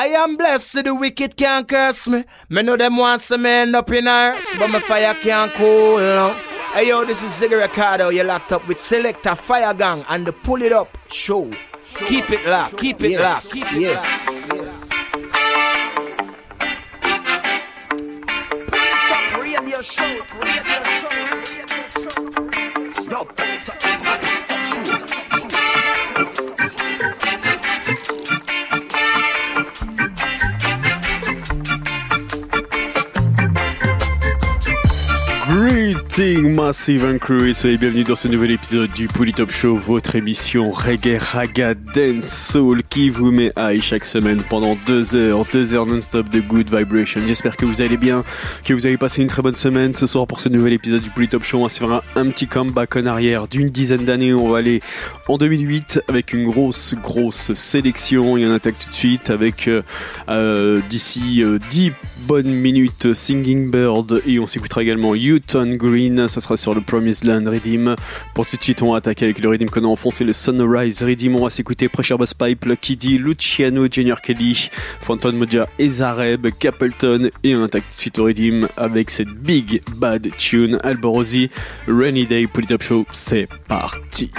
I am blessed, so the wicked can't curse me. Me know them want some end up in earth, but my fire can't cool. No. Hey yo, this is Ziggy Ricardo. You're locked up with Selector Fire Gang and the Pull It Up show. Keep it locked, keep it yes. locked. yes. Radio show, radio show, radio Greeting Massive and Crew et soyez bienvenus dans ce nouvel épisode du Pouli Top Show, votre émission reggae, raga, dance, soul qui vous met high chaque semaine pendant deux heures, deux heures non-stop de good vibration. J'espère que vous allez bien, que vous avez passé une très bonne semaine. Ce soir pour ce nouvel épisode du Pouli Top Show, on va se faire un, petit comeback en arrière d'une dizaine d'années. On va aller en 2008 avec une grosse, grosse sélection. Il y en attaque tout de suite avec euh, euh, d'ici euh, 10 bonnes minutes Singing Bird et on s'écoutera également Newton Green, ça sera sur le Promised Land Redeem. Pour tout de suite, on va attaquer avec le Redeem qu'on a enfoncé, le Sunrise Redeem. On va s'écouter Pressure Bass Pipe, D, Luciano, Junior Kelly, Phantom Moja et Zareb, Capleton. Et on attaque tout de suite au Redeem avec cette big bad tune Alborosi, Rainy Day, Polytop Show. C'est parti.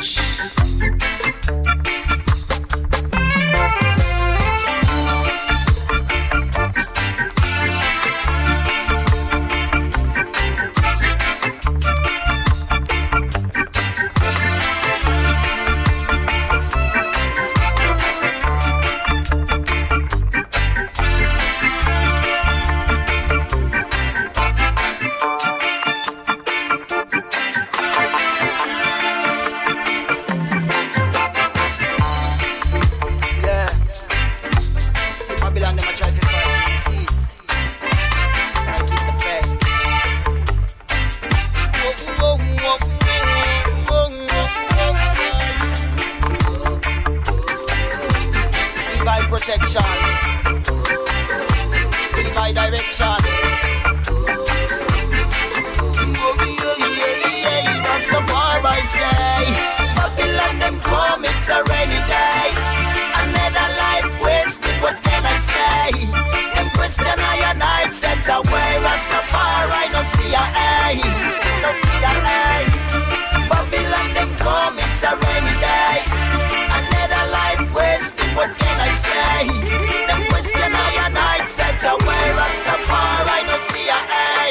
What can I say? Them question I and I set away. Rastafari, no see a A.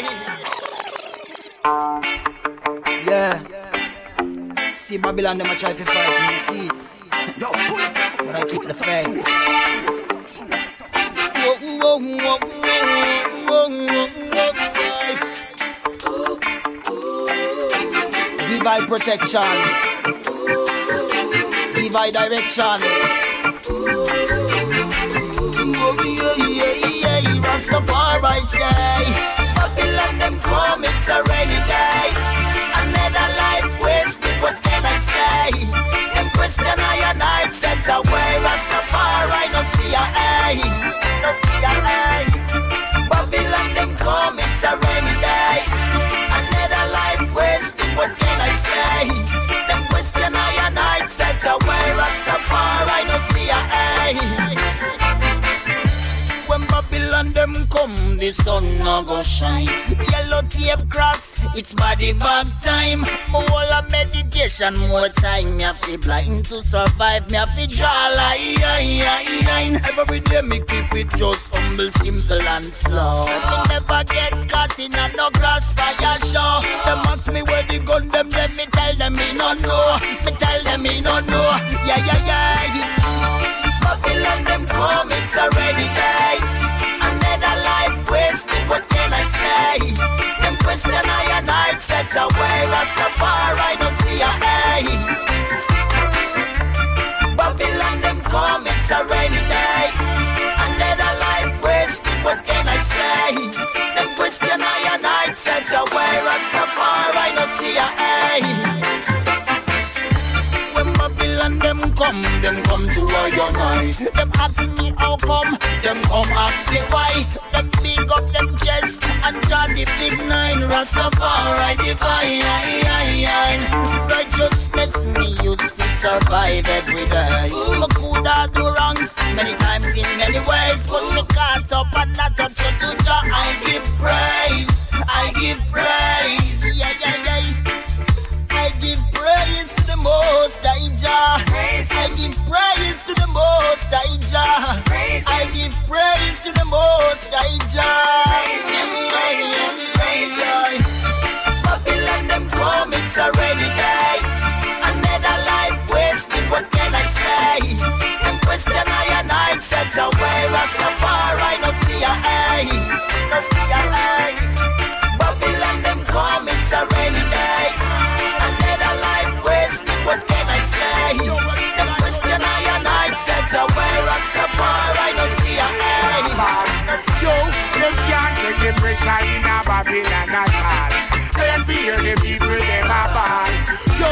Yeah. See Babylon, them a try to fight me, see. It. But I keep the faith. Whoa, whoa, whoa. Divine protection. Divine direction. Rastafari say, Babylon them come, it's a rainy day. Another life wasted, what can I say? Them set away. See a. Babylon them come, it's a rainy day. Another life wasted, what can I say? Them see a Babylon them come, the sun no go shine. Yellow tape cross, it's body bag time. More a meditation, more time. Me have to blind to survive. Me have to draw line. Every day me keep it just humble, simple and slow. Me never get caught in a no grass fire show. Them ask me where the gun them, then me tell them me no know. Me tell them me no know. Yeah yeah yeah. Babylon them come, it's a rainy day. Another life wasted, what can I say? Them question I and I set away. Rastafari, no see a A. Babylon them come, it's a rainy day. Another life wasted, what can I say? Them question I and I set away. Rastafari, come, them come to a eye. Them ask me how come, them come ask me why. Them big up them chest and draw the big nine. Rastafari divine. Righteousness me used to survive every day. I coulda do wrongs, many times in many ways. But me caught up and not so to Jah. I give praise, I give praise. Most High Jah. I give praise to the Most High Jah. I give praise to the Most High Jah. Babylon them come, it's already day. Another life wasted, what can I say? Them question I and I set away. Rastafari, no see a the pressure in a Babylon at all. They fear the people them a ball. Yo,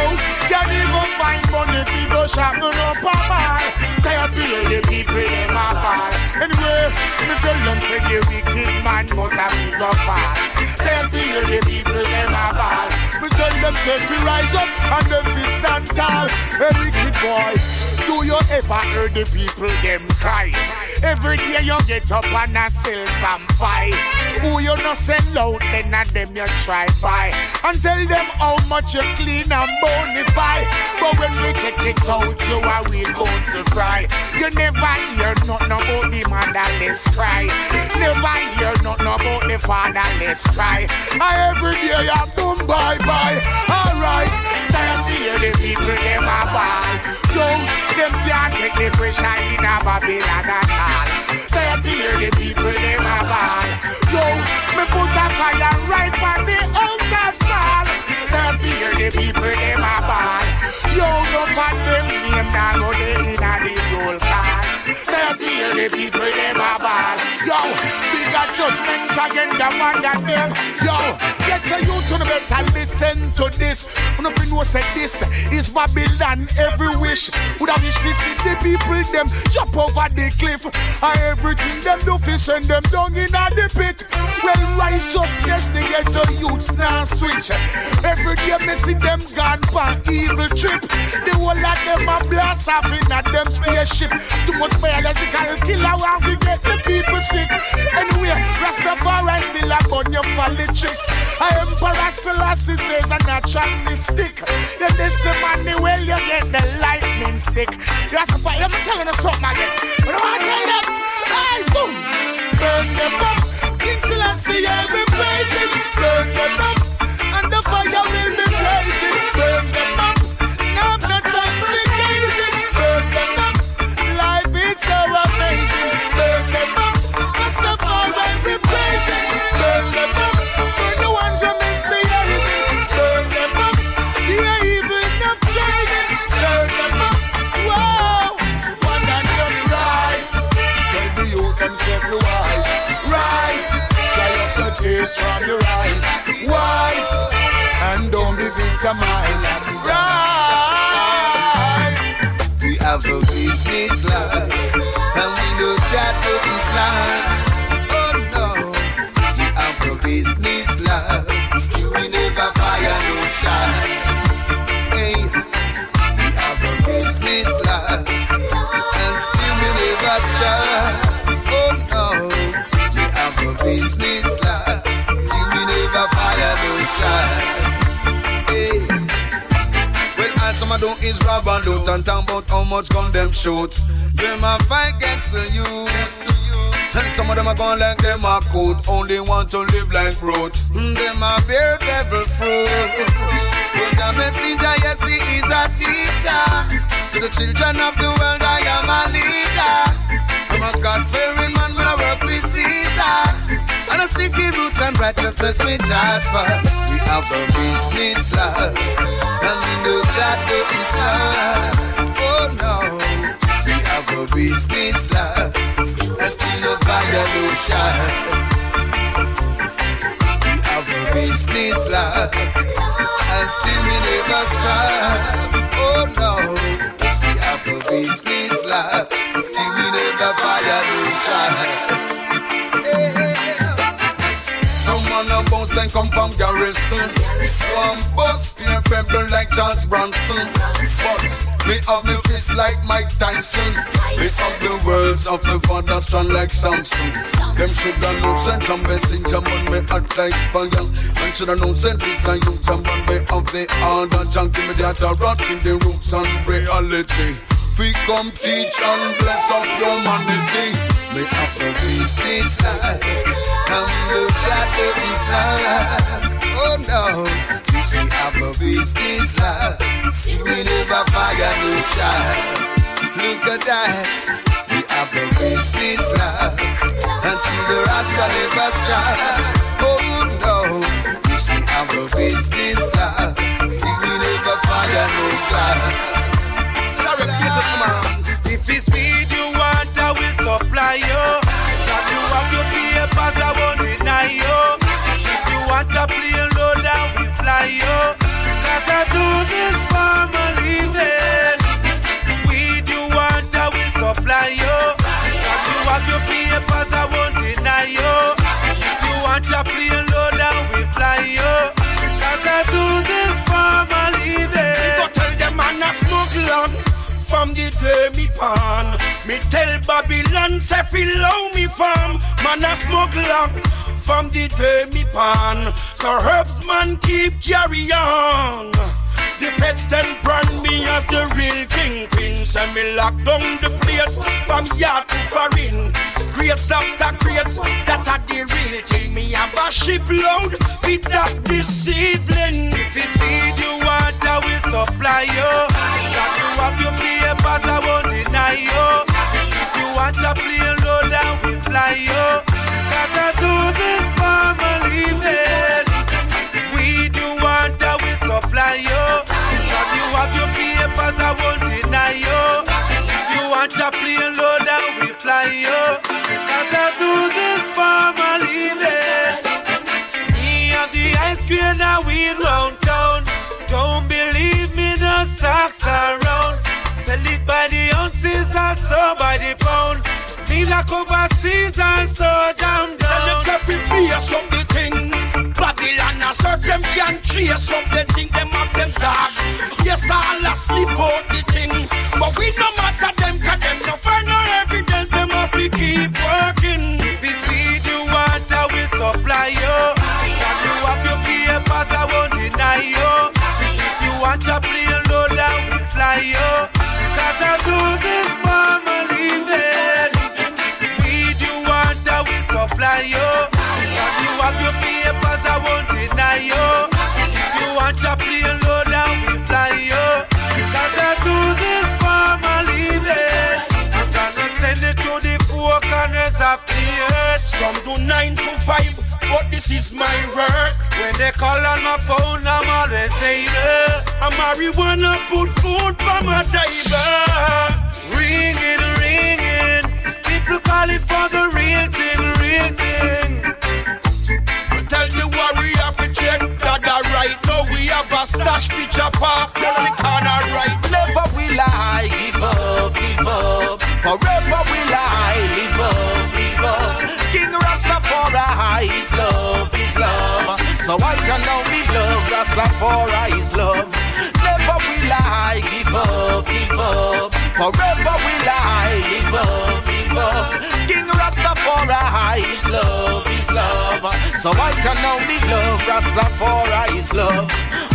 can't even find money to go shop no no papa. They fear the people them a ball. Anyway, me tell them say the wicked man must have big up fall. They fear the people them a ball. Me tell them say to rise up and them to stand tall. A wicked boy, do you ever hear the people them cry? Every day you get up and I sell some pie. Who you no sell out, then and them you try buy. And tell them how much you clean and bonify. But when we check it out, you are we going to fry. You never hear nothing about the motherless cry. Never hear nothing about the fatherless cry. And every day you boom bye bye. Alright, to hear the people them a ball. Yo, them can't take the pressure in a Babylon at all. Time to hear the people them a ball. Yo, me put a fire right on the house of Saul. Time to hear the people them a ball. Yo, no for them name now go there in a the roll call. Time to hear the people them a ball. Yo, bigger judgment again the one that them. Yo, get a youth to better listen to this. If you know say this is Babylon every wish. Would have wish to see the people them jump over the cliff. And everything them do fi send them down in a the pit. Well, righteousness they get to youths now switch. Every day me see them gone for evil trip. The whole of them a blast off in a them spaceship. Too much biological killer want to get the people sick. Anyway, Rastafari still a gun you for the tricks. I Emperor Selassie says a natural mystic. You this well you get the lightning stick. Rastafari, I'm telling you something again. You know what I tell them? Hey, boom! Burn them up. King Selassie, I will praise. Burn them up. Be victimized. Rise. We have a business life, and we know chat. Oh no, we have a business still we never no. Hey, we have a business and still we never. Do is rob and loot and talk about how much gun them shoot. Them a fight against the youth. And some of them are gone like them a code, only want to live like road. Mm, them a bear devil fruit. But a messenger, yes, he is a teacher. To the children of the world, I am a leader. I'm a God-fearing Caesar. And I seek roots and righteousness we charge for. We have a business life. And we know that don't slide. Oh no. We have a business life. And still no shine. We have a business life. And still we never strive. Oh no. We have a business life. Still we never fire, Then come from garrison. One bus being feeble like Charles Bronson. But Me have me fist like Mike Tyson. Me have the words of the father strong like Samson. Them shoulda known send from messenger, but me act like fire. And shoulda known send this and you on me of the order. Junkie me that a rot in the roots and reality. We come teach and bless of humanity. Me have to reach this look at the slide. Oh no, this we have a business life. See me never fire no shots. Look at that. We have a business life. And still the Rasta never strike. Oh no, this we have a business life. Still we never fire no cloud. Smuggler from the day me pan. Me tell Babylon say love me farm. Man a smuggler from the day me pan. So herbs man keep carry on. The feds then brand me as the real kingpin. Send me lock down the place from yard to foreign. Crates after crates, that are the real thing. Me have a shipload with that evening. If it's weed you I will supply you. If you have your papers, I won't deny you. If you want a plane load, I will fly you. Cause I do this so by the pound. Feel like overseas and so down Tell them down. say fi pace up the thing. Babylon a search them can trace up the thing. Them have them dog. Yes, all a sleep out the thing. But we no matter them 'cause them no find no evidence. Them have to keep working. If it's you want, I will supply you. If you have your papers, I won't deny you. If you want a plane load, I will fly you. Some do nine to five, but this is my work. When they call on my phone, I'm always able. A marijuana put food on my table. Ringing, ringing. People call it for the real thing, real thing. We tell the warrior to check that the right now we have a stash picture off in the corner right. Never will I give up, give up. Forever will King Rastafari is love, is love. So I can only love Rastafari is love. Never will I give up, give up. Forever will I live up, live up. King Rastafari is love, is love. So I can only love Rastafari is love.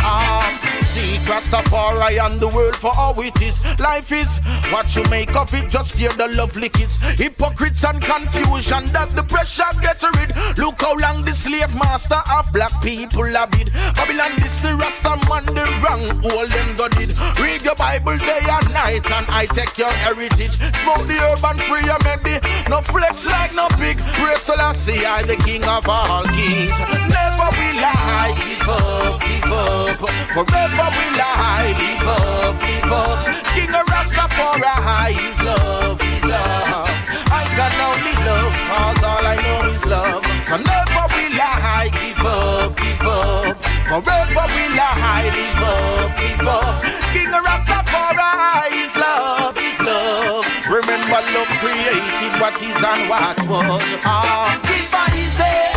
Ah, seek Rastafari and the world for how it is. Life is what you make of it. Just fear the lovely kids, hypocrites and confusion that the pressure get rid. Look how long the slave master of black people have been. Babylon this the Rasta man the wrong all them got it. Read your Bible day and night and I take your heritage. Smoke the urban free your medi. No flex like no big. Praise Selassie, I the king of all kings. Never will I give up, give up. Forever will I live up, live up. King of Rastafari is love, is love. I can only love, cause all I know is love. So never will I give up, give up. Forever will I live up, live up. King of Rastafari is love, is love. Remember love created what is and what was. Ah, devices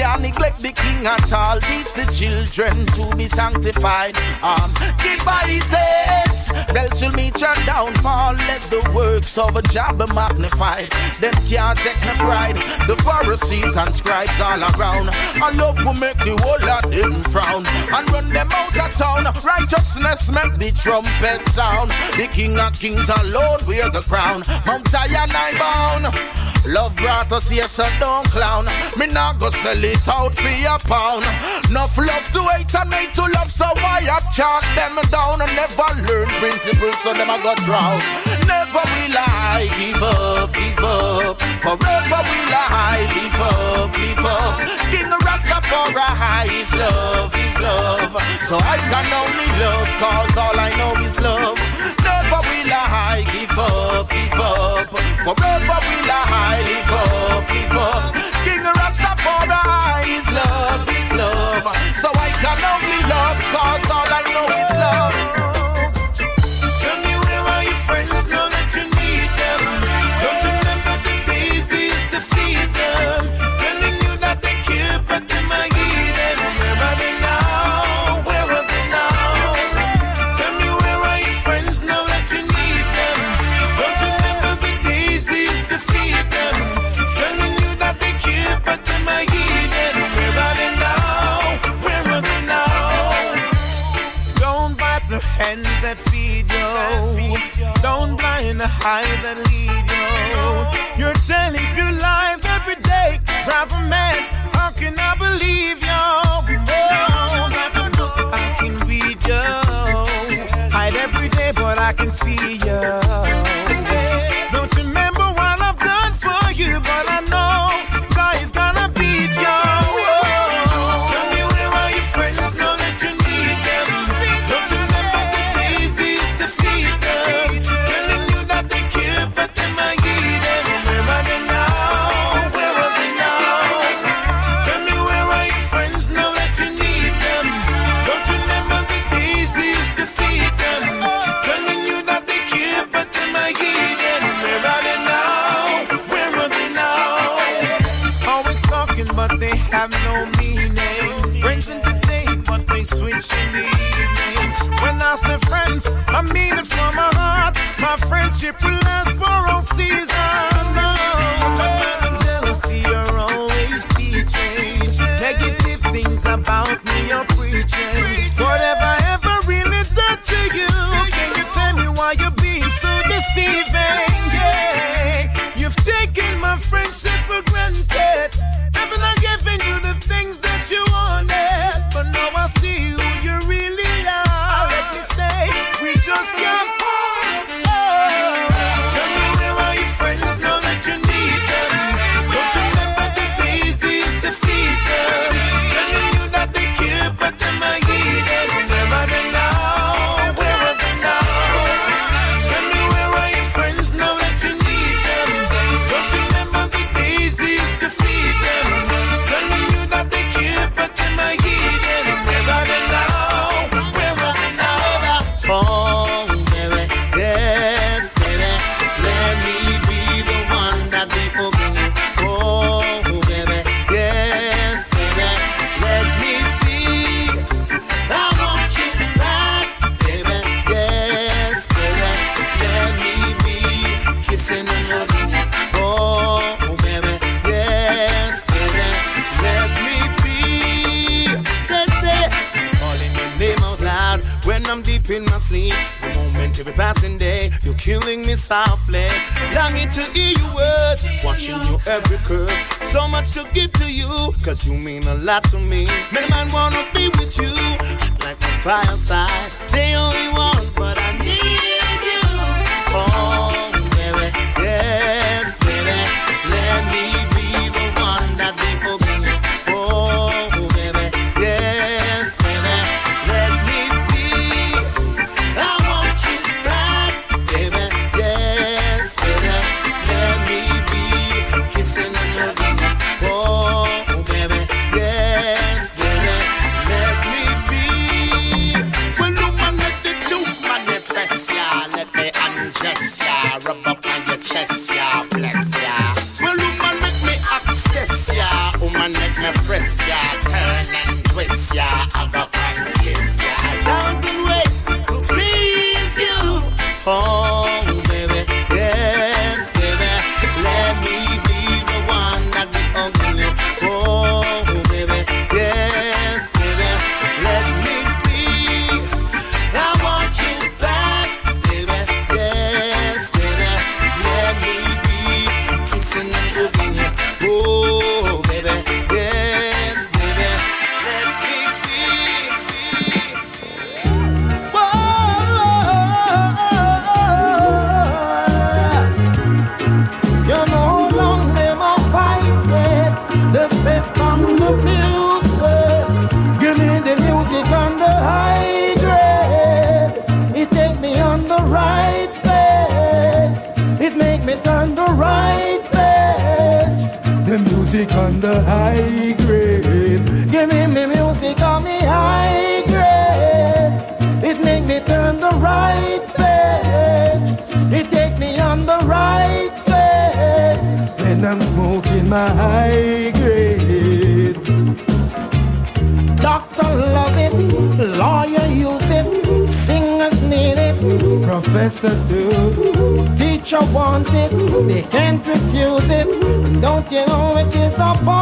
can't neglect the king at all. Teach the children to be sanctified. Um, devices, else you'll meet your downfall. Let the works of a job be magnified. Them can't take no pride. The Pharisees and scribes all around. I love to make the whole lot them frown and run them out of town. Righteousness make the trumpet sound. The King of Kings alone wear the crown. Mount Zion I bound. Love brought us here, so don't clown. Me not go sell it out for a pound. Enough love to hate and hate to love, so why I chant them down and never learn principles, so them I got drown. Never will I give up, give up. Forever will I live up, live up. King Rastafari is love, is love. So I can only love, cause all I know is love. Never will I give up, give up. Forever will I live up, high that lead you. You're telling your life every day, brother man. How can I believe you? Oh, I can read you. Hide every day, but I can see you. Killing me softly. Longing to hear your words, watching you every curve. So much to give to you, cause you mean a lot to me. Many man wanna be with you, like a fireside. They only want, but I need you. Oh, my body.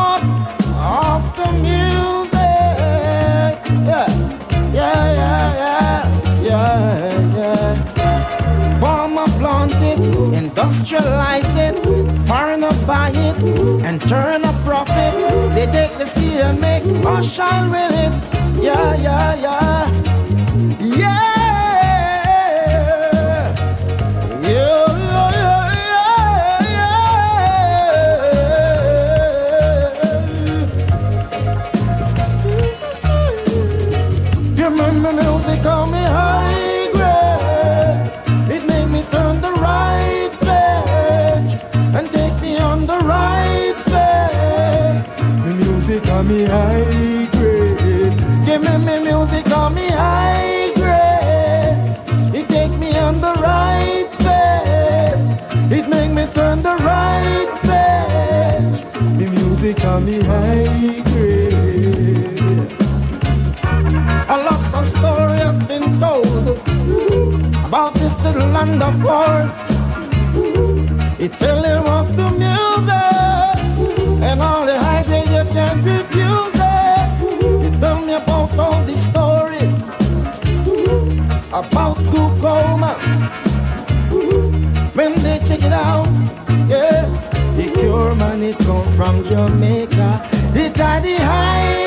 from Jamaica. The high.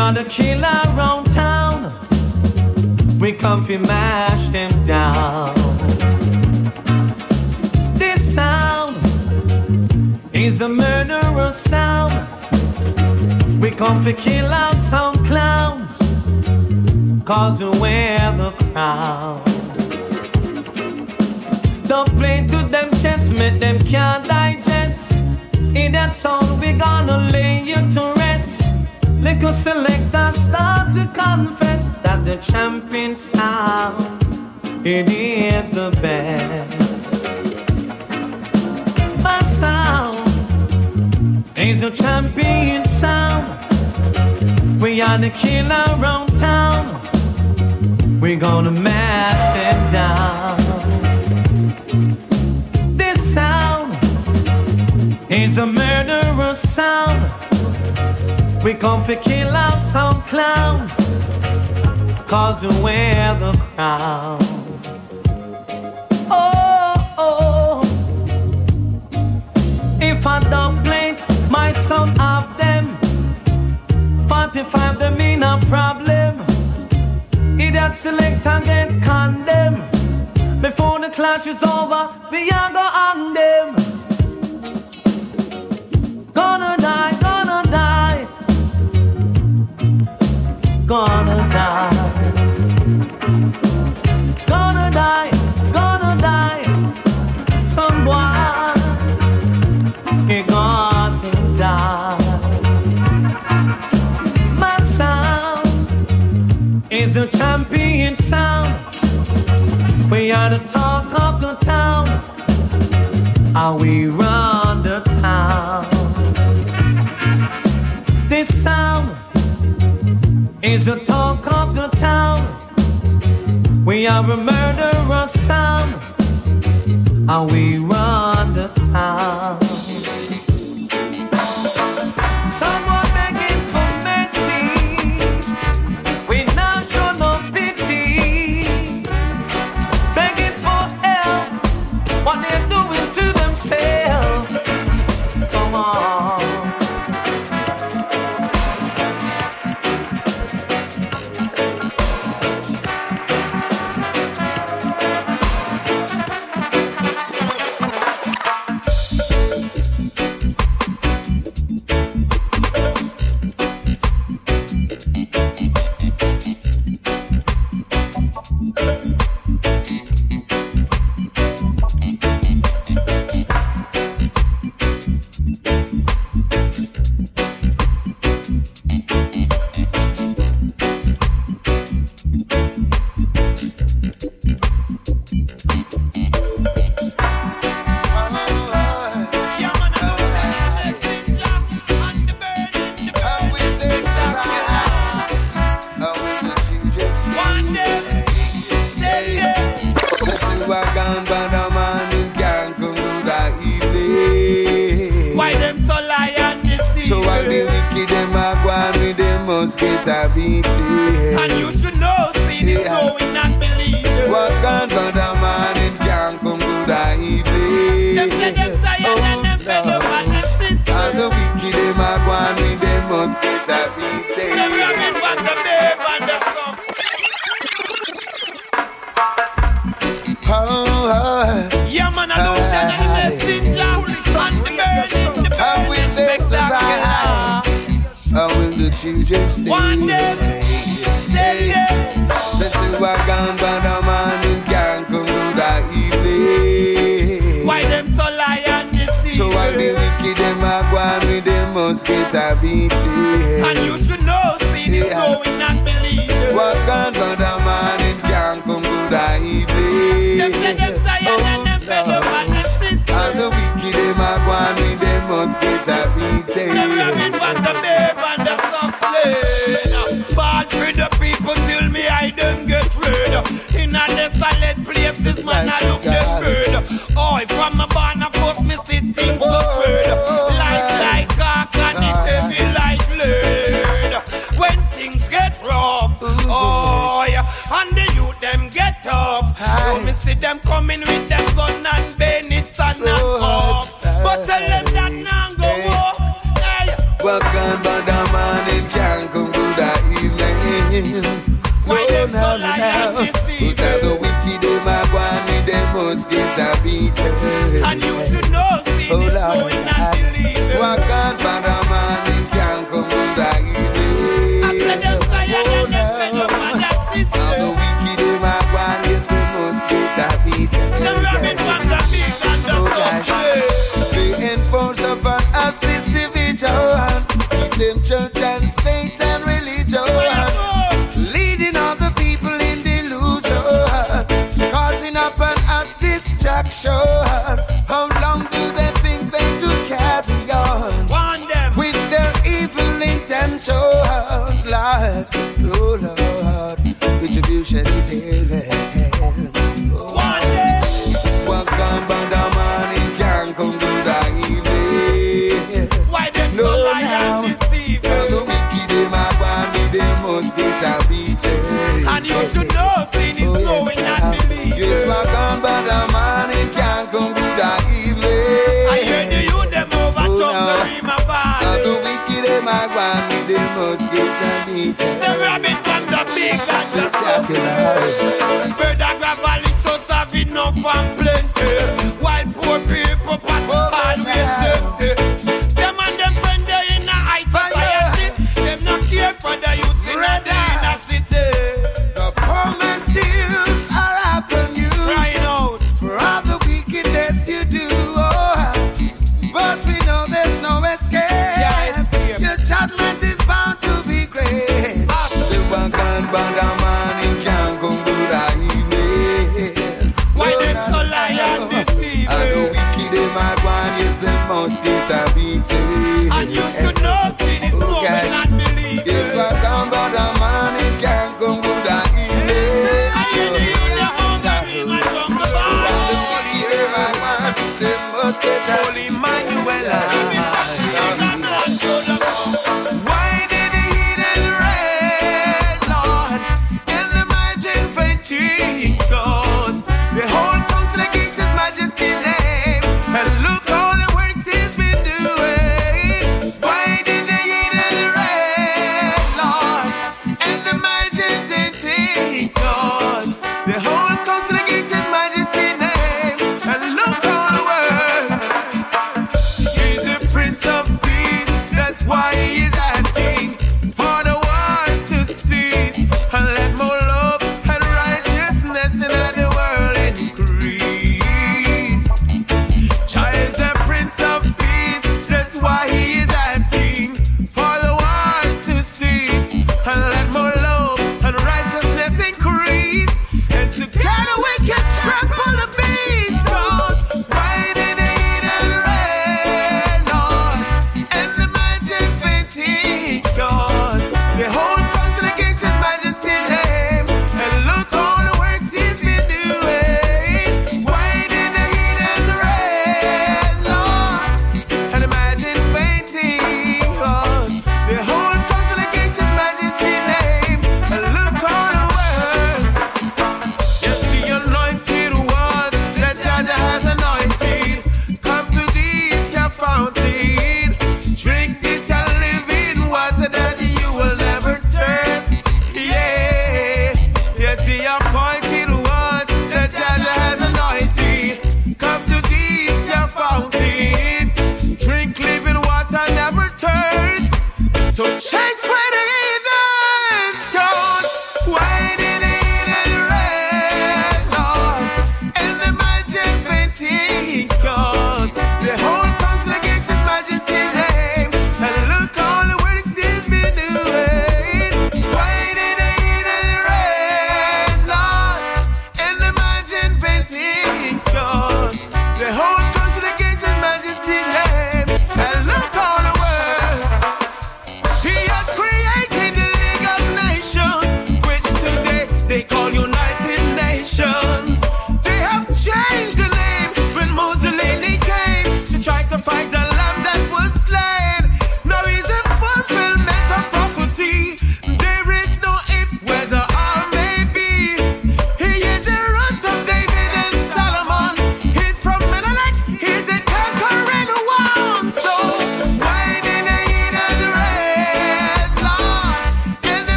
are the killer round town. We come to mash them down. This sound is a murderous sound. We come to kill out some clowns. Cause you wear the crown. Don't play to them chest, make them can't digest. In that song, we gonna lay you to Selectors, selectors start to confess that the champion sound, it is the best. My sound is the champion sound. We are the killer on town. We're gonna mash them down. This sound is a murderous sound. We come to kill off some clowns, cause you wear the crown. Oh, oh. If I don't blink, my son of them, 45 them in a problem. Idiot select and get condemned. Before the clash is over, we are go on them. gonna die. Gonna die, gonna die. Someone, you're gonna die. My sound is a champion sound. We are the talk of the town. Are we run the town. This sound is the talk of the town. We are a murderous sound. Are we wonderful? This is I look them bird. house, gate and beach. The rabbit from the big and the small. Bird of gravel is so savage, no fun.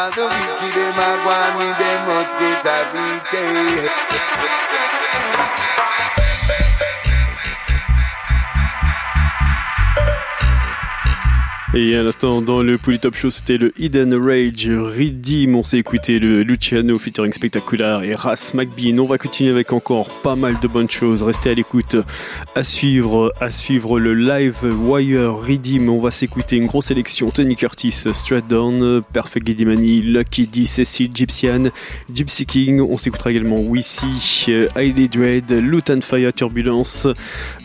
All the wicked them a go and me them must get a beating. Et à l'instant, dans le Polytop Show, c'était le Hidden Rage Redeem. On s'est écouté le Luciano featuring Spectacular et Ras McBean. On va continuer avec encore pas mal de bonnes choses. Restez à l'écoute. À suivre, à suivre le live Wire Redeem. On va s'écouter une grosse sélection. Tony Curtis, Straight Down, Perfect Gidimani, Lucky D, Cecil, Gypsian, Gypsy King. On s'écoutera également Wissy, Highly euh, Dread, Loot Fire Turbulence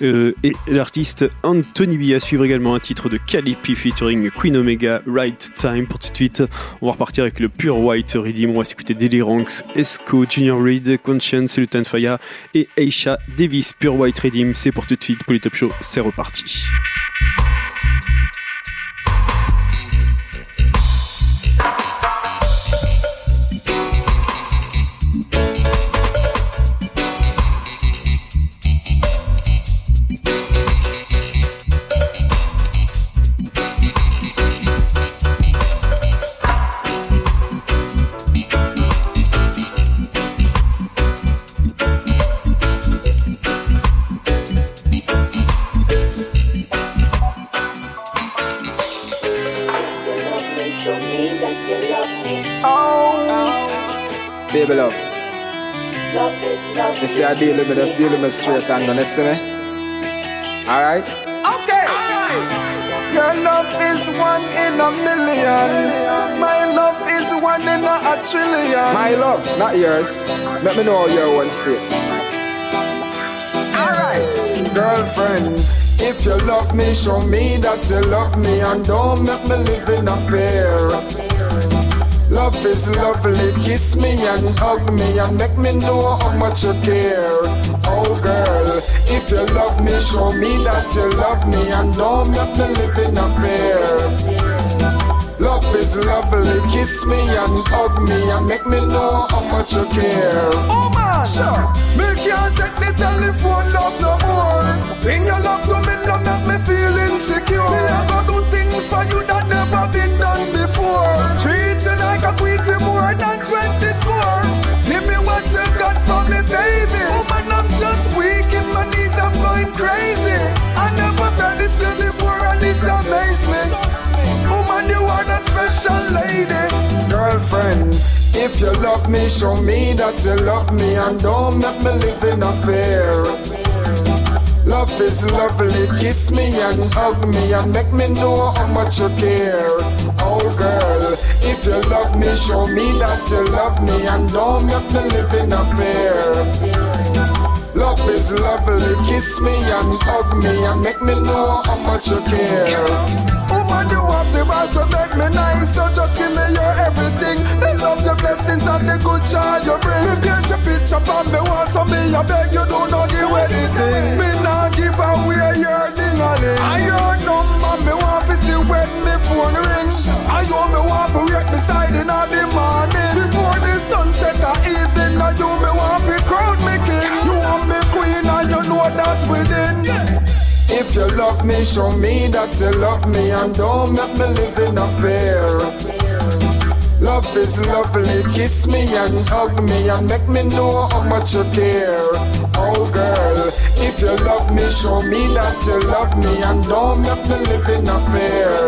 euh, et l'artiste Anthony B. À suivre également un titre de Calipi Queen Omega, Right Time. Pour tout de suite, on va repartir avec le Pure White Redeem. On va s'écouter Daily Ranks, Esco, Junior Reed, Conscience, Lutan Faya et Aisha Davis. Pure White Redeem, c'est pour tout de suite. Pour les Top Show, c'est reparti. Baby love. Love is love. If you are dealing with us, dealing with straight and honest, me. Alright? Okay. Your love is one in a million. My love is one in a, a trillion. My love, not yours. Let me know how your one stay. Alright. Girlfriend, if you love me, show me that you love me and don't make me live in a fear. Love is lovely, kiss me and hug me and make me know how much you care. Oh girl, if you love me, show me that you love me and don't make me live in a fear. Love is lovely, kiss me and hug me and make me know how much you care. Oh man, sure. Me can't take the telephone love no more. Bring your love to me, no make me feel insecure. Me never do things for you lady. Girlfriend, if you love me, show me that you love me and don't make me live in a fear. Love is lovely, kiss me and hug me and make me know how much you care. Oh girl, if you love me, show me that you love me and don't make me live in a fear. Love is lovely, kiss me and hug me and make me know how much you care. Woman, you have the balls to make me nice, so just give me your everything. They love your blessings and the good joy you bring. Paint your picture from me wall, so me I beg you do not give anything. Me not give away your a I your number, me want to see when me phone ring. I you me want to love me, show me that you love me and don't make me live in a fear. Love is lovely, kiss me and hug me and make me know how much you care. Oh girl, if you love me, show me that you love me and don't make me live in a fear.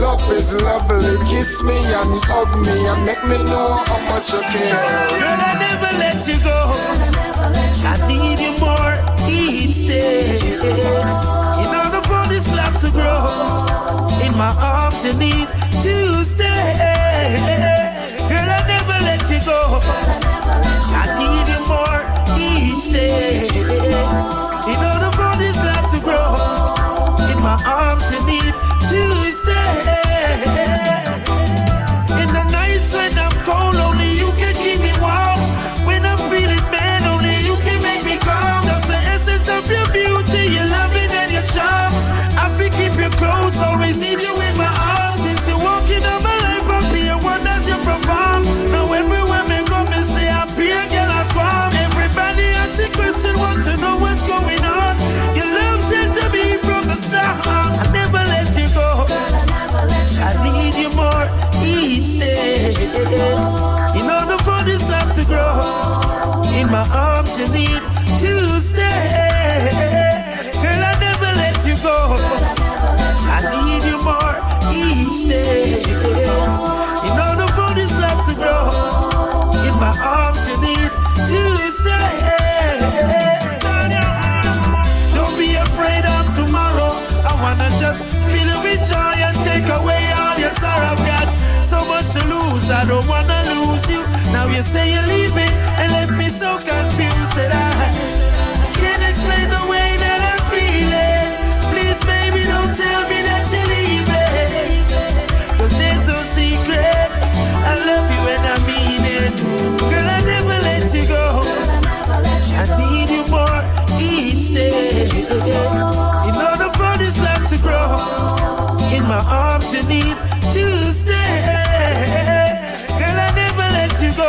Love is lovely, kiss me and hug me and make me know how much you care. Girl, I never let you go. I need you more each day. In order for this love to grow, in my arms you need to stay. Girl, I never let you go. I need you more each day. In order for this love to grow, in my arms you need close, always need you in my arms. Since you're walking on my life, I'll be a wonders you perform. Now everywhere me go, me say I be a girl I swarm. Everybody asks a question, want to know what's going on. Your love said to me from the start. I never let you go. I need you more each day. In order for this love to grow, in my arms you need to stay. Girl, I never let you go. In order for this love to grow, in my arms you need to stay. Don't be afraid of tomorrow. I wanna just fill it with joy and take away all your sorrow. So much to lose, I don't wanna lose you. Now you say you're leaving and left me so confused that I In order for this love to grow, in my arms you need to stay. Girl, I never let you go.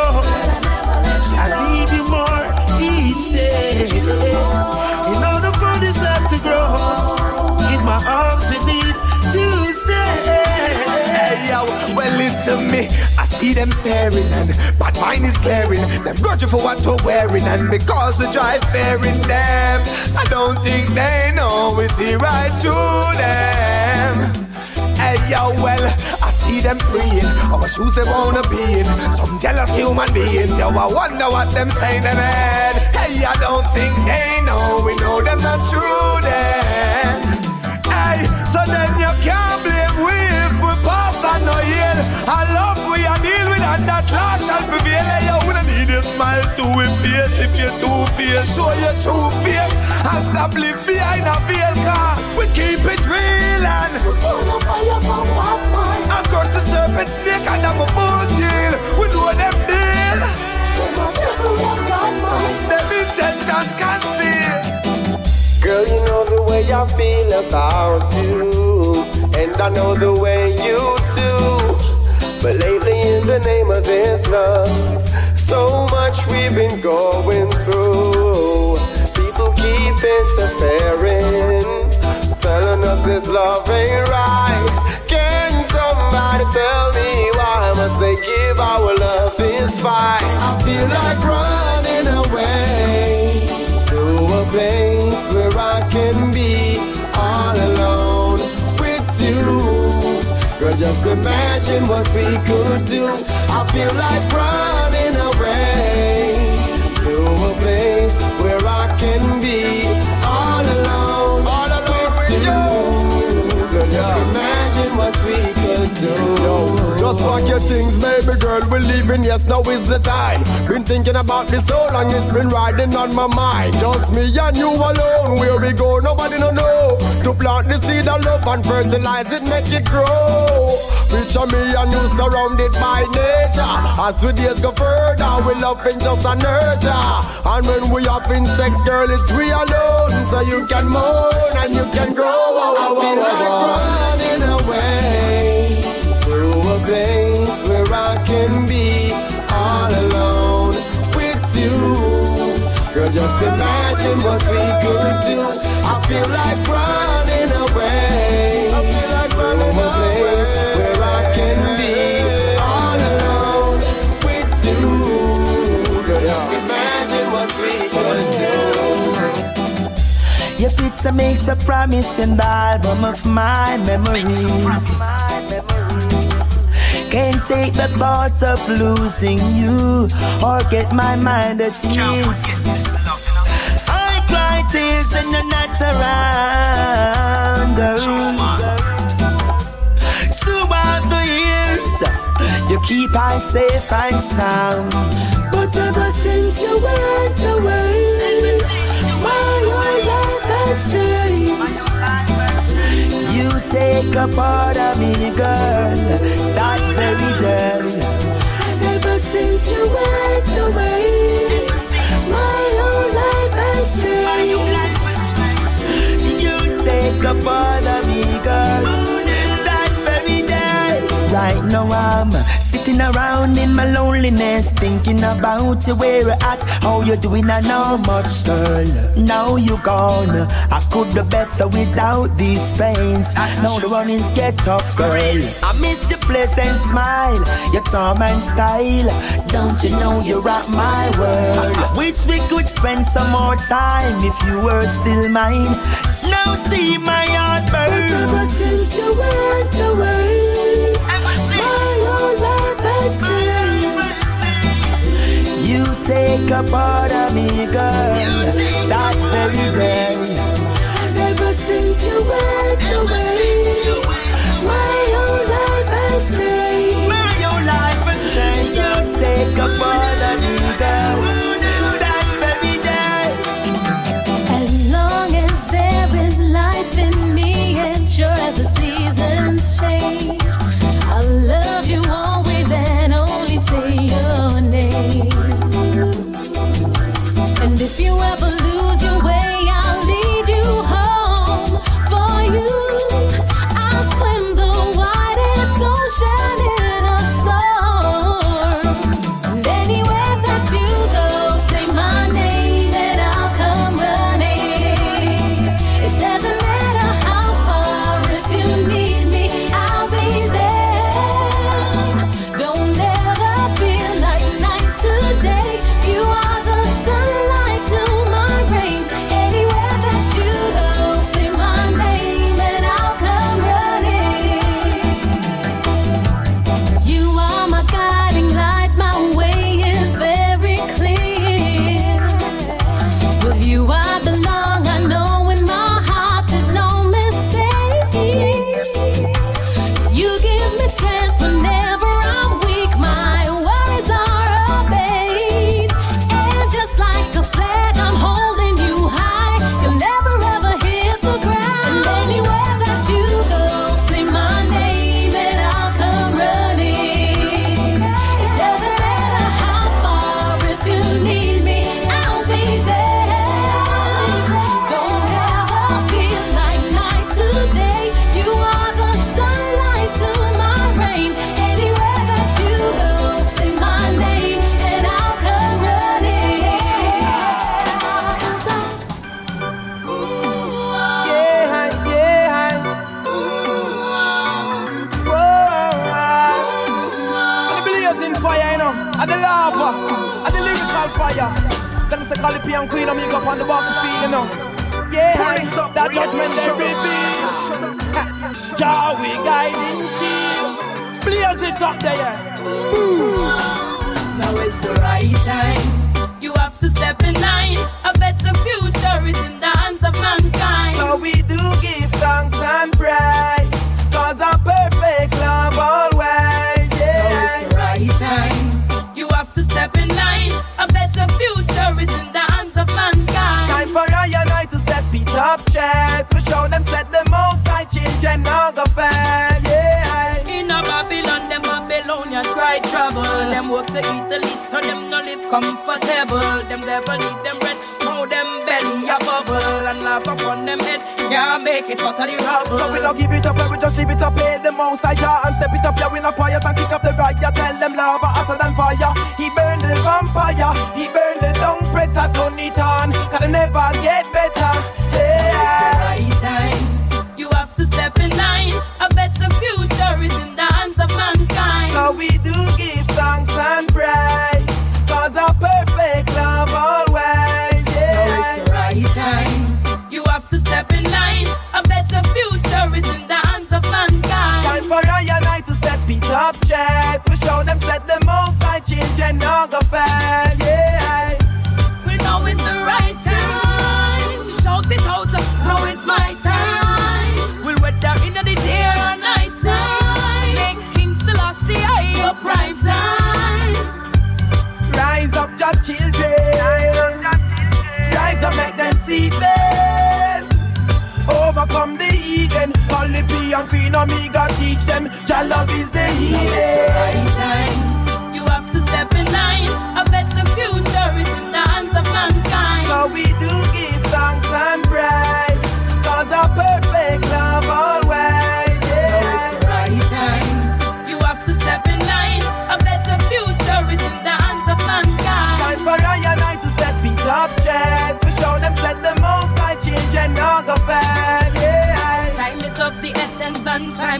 I need you more each day. In order for this love to grow, in my arms you need to stay. Hey yo, well listen me. See them staring and but mine is glaring. Them grudging for what we're wearing and because we drive fair in them. I don't think they know we see right through them. Hey yo, well, I see them praying. Our shoes they wanna be in. Some jealous human beings, yo, I wonder what them say in them head. Hey, I don't think they know. We know them not true then. Hey, so then you can't blame we if we pass and no heal. Prevail. Hey, you wouldn't need a smile to a face if you're too fierce. Show your true face and stop live behind a veil car. We keep it real and we burn a fire from hot mind. Of course the serpent snake and I'm a bull deal. We know them deal. Them intentions conceal. Girl, you know the way I feel about you, and I know the way you do. But lately, in the name of this love, so much we've been going through. People keep interfering, telling us this love Girl, just imagine what we could do. I feel like running away to a place where I can be all alone, all alone with you. Girl, just imagine what we could do. Just pack your things, baby girl. We're leaving. Yes, now is the time. Been thinking about this so long, it's been riding on my mind. Just me and you alone. Where we go, nobody no know. To plant the seed of love and fertilize it, make it grow. Picture me and you surrounded by nature. As we days go further, we loving just a nurture. And when we up in sex, girl, it's we alone. So you can moan and you can grow. I feel like running away place where I can be all alone with you. Girl, just imagine what we could do. I feel like running away. I feel like running to a place where I can be all alone with you. Girl, just imagine what we could do. Your picture makes a promise in the album of my memories. Can't take the thought of losing you or get my mind at ease. I cry tears and you're not around, girl. Throughout the years, you keep I safe and sound. But ever since you went away, my whole life has changed. Take a part of me, girl, that very day. Ever since you went away, my whole life has changed. You take a part of me, girl, that very day. Right now I'm sitting around in my loneliness, thinking about you, where you're at, how you doing, I know much, girl. Now you gone, I could be better without these pains. Now the runnings get tough, girl. I miss your pleasant smile, your charm and style. Don't you know you're at my world? I wish we could spend some more time if you were still mine. Now see my heart burn. But ever since you went away, changed. You take a part of me, girl, that very day. Ever since you went away, my whole life has changed. My whole life has changed. You take a part of me, girl,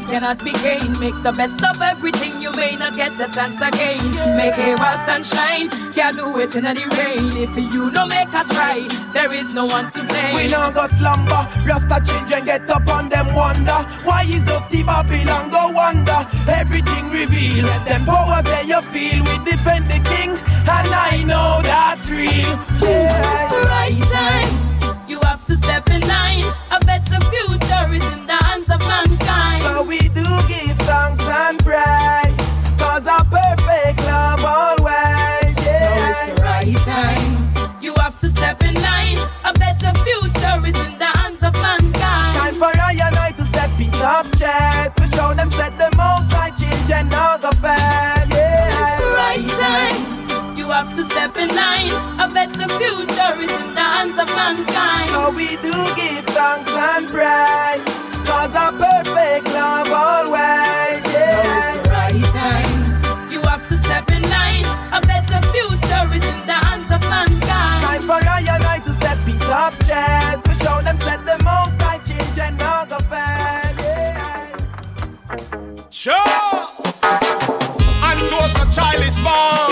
cannot be gained. Make the best of everything, you may not get a chance again. Make hay while sunshine, can't do it in any rain. If you don't make a try, there is no one to blame. We no go slumber, Rasta children get up on them wonder Why is dirty Babylon go wonder Everything reveal, them powers that you feel We defend the king, and I know that's real Yeah. It's the right time. You have to step in line. A better future is in the hands of mankind. Praise Cause a perfect love always, Now it's the right time. You have to step in line. A better future is in the hands of mankind. Time for I and I to step it up, check For show them set the most high children now go fail, It's the right time. You have to step in line. A better future is in the hands of mankind. So we do give thanks and praise Cause a perfect love always, Sure. Unto us a child is born,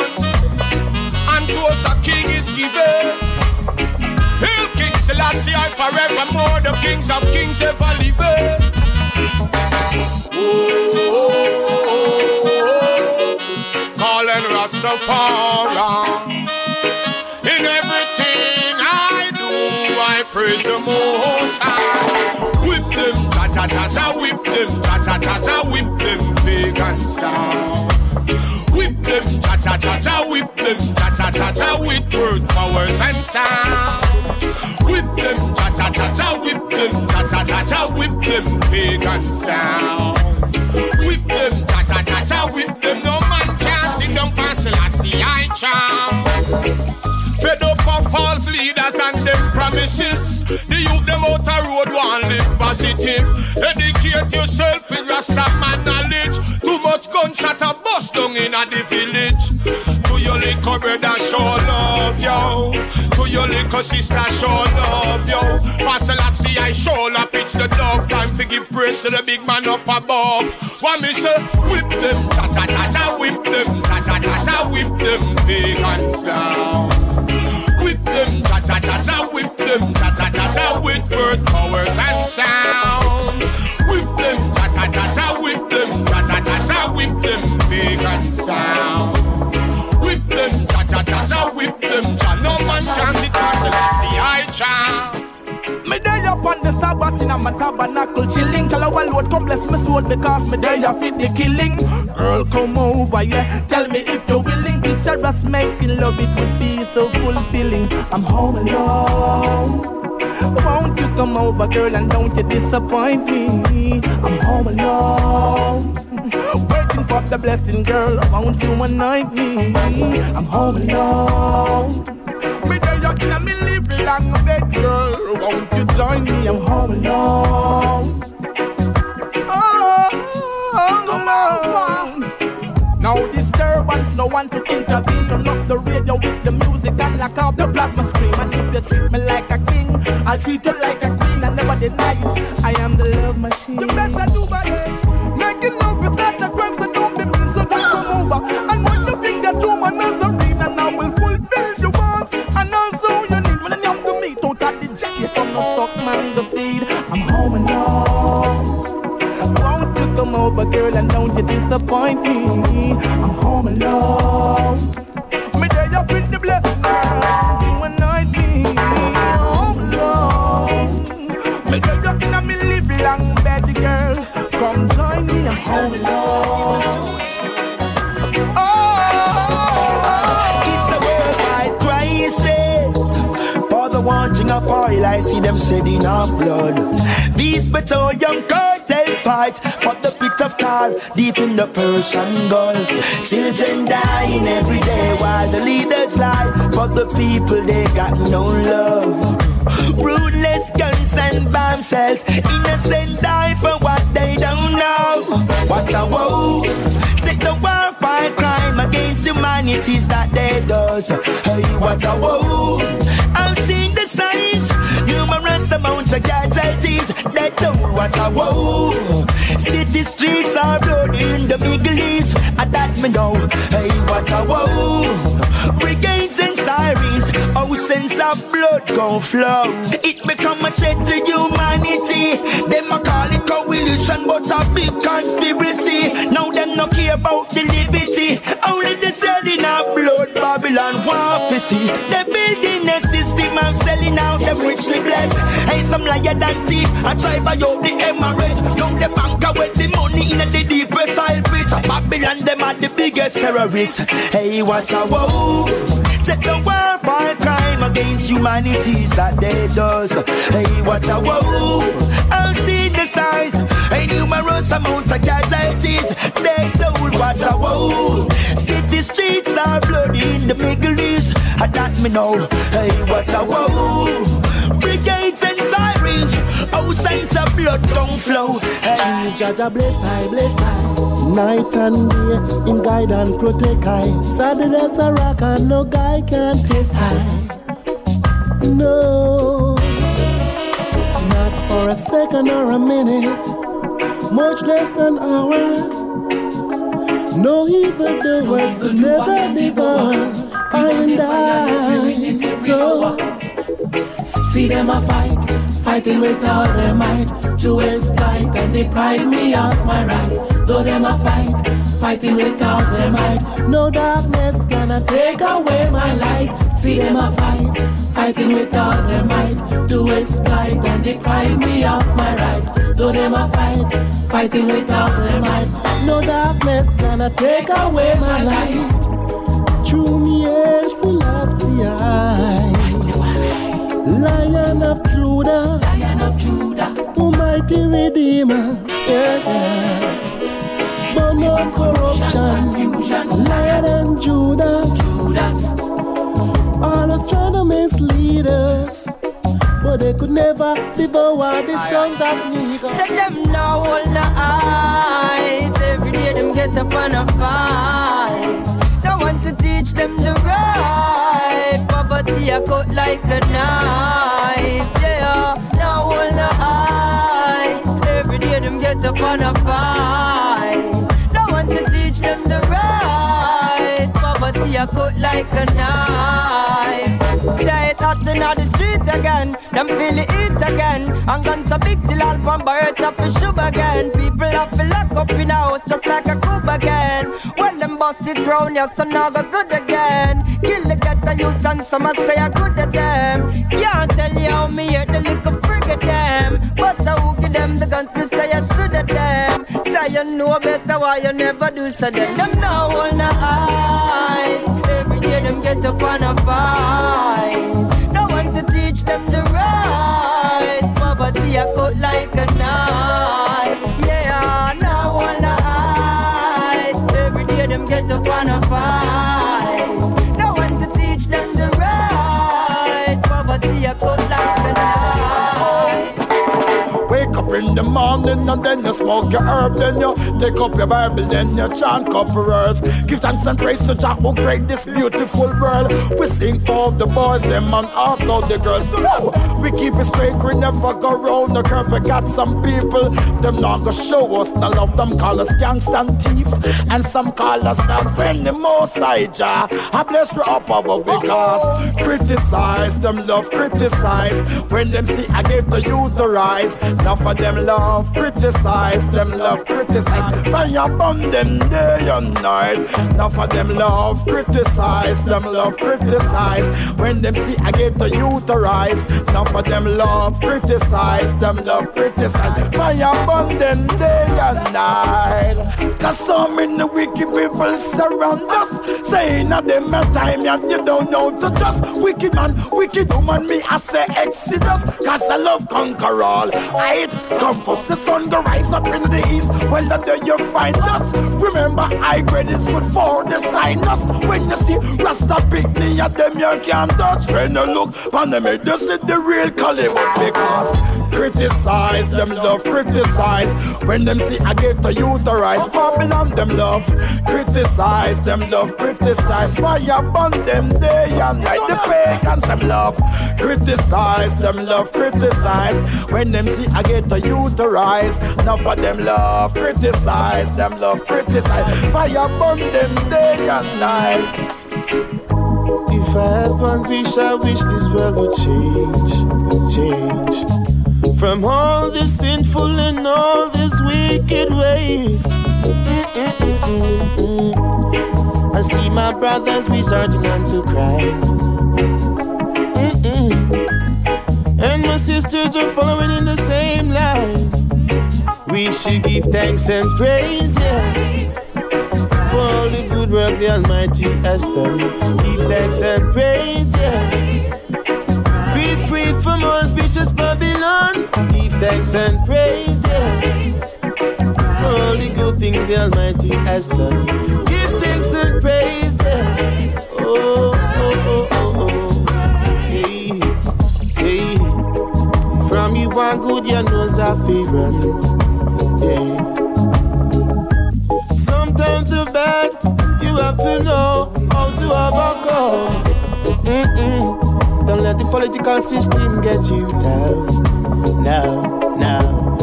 unto us a king is given. Hail King Selassie, forevermore, the kings of kings ever living. Oh, calling Rastafari. In everything I do, I praise the Most High. Whip them, cha cha cha whip them, cha cha cha cha, whip them, pagans down. Whip them, cha cha cha cha, whip them, cha cha cha cha, with word powers and sound. Whip them, cha cha cha cha, whip them, cha cha cha cha, whip them, pagans down. Whip them, cha cha cha cha, whip them, no man can sit down for Selassie I charm. False leaders and them promises. The youth them out road want live positive. Educate yourself with Rasta man knowledge. Too much gunshot a bust down in a the village. To your little brother show love, yo. To your little sister show love, yo. Pastor see I show la pitch the dove. Time to give praise to the big man up above. What me say? Whip them, cha cha cha cha, whip them, cha cha cha cha, whip them, pagans down. Cha cha cha whip them, cha cha cha cha, with word powers and sound. Whip them, cha cha cha cha, whip them, cha cha cha cha, whip them, pagans down. Whip them, cha cha cha cha, whip them, cha no man sit down, Selassie I chant. Me day up on the Sabbath in a my tabernacle chilling. Our Lord come bless me sword because me day up fit the killing. Girl come over yeah, tell me if you're willing. Picture us making love, it would be so fulfilling. I'm home alone. Won't you come over, girl, and don't you disappoint me? I'm home alone. Waiting for the blessing, girl. Won't you anoint me? I'm home alone. Me up in a me live long bed, girl. Won't you join me? I'm home alone. Oh, oh, oh, no disturbance, no one to intervene. Turn up the radio with the music and lock out the plasma screen. And if you treat me like a king, I'll treat you like a queen. I never deny it. Disappoint me? I'm home alone. Me day up with the blessing, girl. You anoint me. Home alone. Me day up in a me live long bed, girl. Come join me, I'm home alone. Oh. The wanting of oil, I see them shedding our blood. These petroleum cartels fight for the pit of tar deep in the Persian Gulf. Children dying every day while the leaders lie. For the people, they got no love. Ruthless guns and bomb cells. Innocent die for what they don't know. What a woe. Take the war fight crime against humanity's that they does. Hey, what a woe. I've seen the signs. Numerous amounts of casualties. They told what a woe. City streets are blood in the Middle East. I that me know. Hey, what a woe. Brigades and sirens. Oceans of blood gon' flow. It become a threat to humanity. Them a call it coalition, but a big conspiracy. Now them no care about the liberty. Only the selling of blood. Babylon see. They building a system of selling out them richly blessed. Hey, some liar than thief. I try buy out the Emirates. Now the banker with the money in the deepest oil pit. Babylon them are the biggest terrorists. Hey, what's a woe? Take the war for crime against humanity's that they does. Hey, what a woe! I've seen the signs. Numerous amounts of casualties. They told what a woe. City streets are bloody in the Middle East. I that me know. Hey, what's a woe! Brigades and sirens. Oceans of blood don't flow. Hey, Jaja bless I, bless I. Night and day, in guide and protect I. As a rock and no guy can test I. No, not for a second or a minute, much less an hour. No evil doers could never devour I and I. So, see them a fight, fighting with all their might to exploit and deprive me of my rights. Though them a fight, fighting with all their might. No darkness gonna take away my light. See them a fight, fighting with all their might to exploit and deprive me of my rights. Though them a fight, fighting with all their might. No darkness gonna take away my light. True me, El Selassie, Lion of Judah, Lion of Judah, Almighty Redeemer, yeah, yeah. Burn out corruption, Lion and Judas, Judas. All us trying to mislead us, but they could never devour the song that got. Set them now hold the eyes. Every day them get up on a fight. Don't want to teach them the right. Poverty a cut like a knife. A cut like a knife. Say it hot in the street again. Them feel it eat again. And guns a big till all from birds up for shoot again. People have to lock up in house just like a cube again. When them bust it round, your son now go good again. Kill the ghetto youth and some a say I good at them. Can't tell you how me hear the little frigate them. But I who give them the guns, Say you know better why you never do so then. Them now wanna hide. Every day them get up on a fight. No one to teach them the right. Poverty a cut like a knife. In the morning and then you smoke your herb, then you take up your Bible, then you chant couple. Give thanks and praise to Jah who created this beautiful world. We sing for the boys, them and also the girls. We keep it straight, we never go round the curve. We got some people, them not gonna show us no love. Them call us gangsta and thief, and some call us dogs when the most high Jah. I bless we up our because criticize them love criticize when them see I gave the youth the rise. Now for them love criticize them love criticize fire burn them day and night. Now for them love criticize them love criticize when them see I get to rise. Now for them love criticize them love criticize fire burn them day and night. Cause so many wicked people surround us saying that them a time and you don't know to just wicked man, wicked woman me I say exodus cause I love conquer all. I come first the sun go rise up in the east. Well the day you find us. Remember I grade is good for the sinus. When you see Rasta pick me at them you can't touch. When you look on them you see the real caliber because criticize them love criticize. When them see I get to rise Babylon them love. Criticize them love criticize. Fire burn them day and night. The pagans them love. Criticize them love criticize. When them see I get to you to rise now for them love criticize them love criticize. Fire burn them day and night. If I had one wish, I wish this world would change, change. From all this sinful and all these wicked ways. Mm-mm-mm-mm. I see my brothers resorting unto crime, sisters are following in the same line. We should give thanks and praise, yeah for all the good work the Almighty has done. Give thanks and praise, yeah. Be free from all vicious Babylon. Give thanks and praise, yeah. For all the good things the Almighty has done. You good, you knows a favor. Yeah. Sometimes the bad, you have to know how to overcome. Mm-mm. Don't let the political system get you down. Now, now.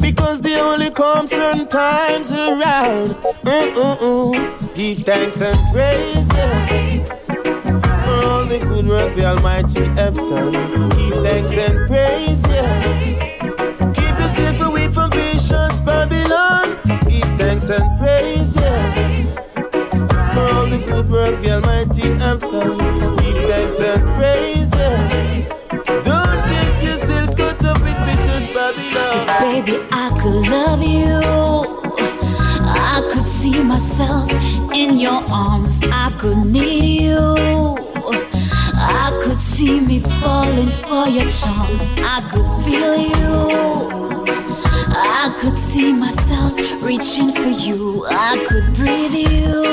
Because they only come certain times around. Mm-mm-mm. Give thanks and praise yeah. The good work the Almighty have done. Give thanks and praise, yeah. Keep yourself away from vicious Babylon. Give thanks and praise, yeah. For all the good work the Almighty have done. Give thanks and praise, yeah. Don't get yourself caught up with vicious Babylon. Cause baby, I could love you. I could see myself in your arms. I could need you. I could see me falling for your charms. I could feel you. I could see myself reaching for you. I could breathe you.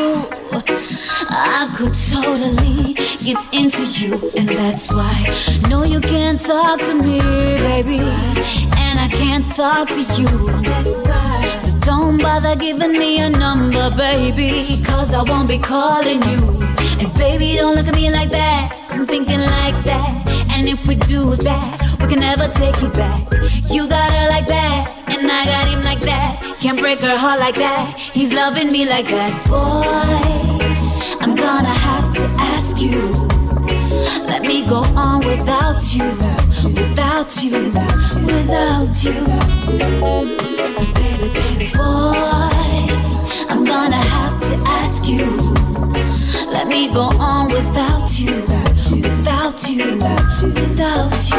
I could totally get into you, and that's why. No, you can't talk to me, baby, and I can't talk to you. So don't bother giving me a number, baby, cause I won't be calling you. And baby, don't look at me like that. I'm thinking like that. And if we do that, we can never take it back. You got her like that, and I got him like that. Can't break her heart like that. He's loving me like that. Boy, I'm gonna have to ask you. Let me go on without you, without you, without you. Boy, I'm gonna have to ask you. Let me go on without you, without you, without you.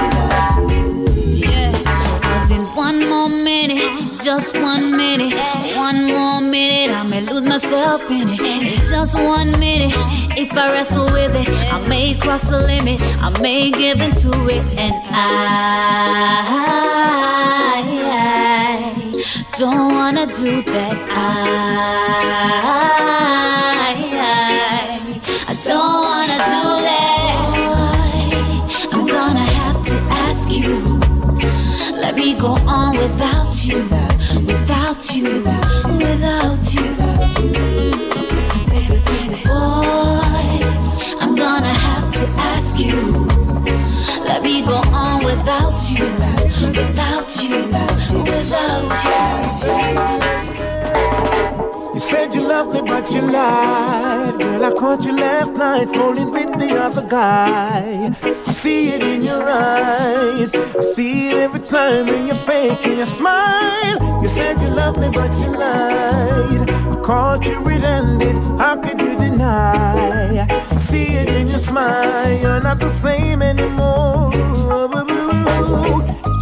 Yeah, cause in one more minute, just one minute, one more minute, I may lose myself in it. In just one minute, if I wrestle with it, I may cross the limit, I may give into it, and I, I don't wanna do that. I, go on without you, without you, without you. Baby, baby, boy, I'm gonna have to ask you. Let me go on without you, without you, without you. You said you loved me, but you lied. Girl, I caught you last night rolling with the other guy. I see it in your eyes. I see it every time when you're faking your smile. You said you loved me, but you lied. I caught you red-handed. How could you deny? I see it in your smile. You're not the same anymore.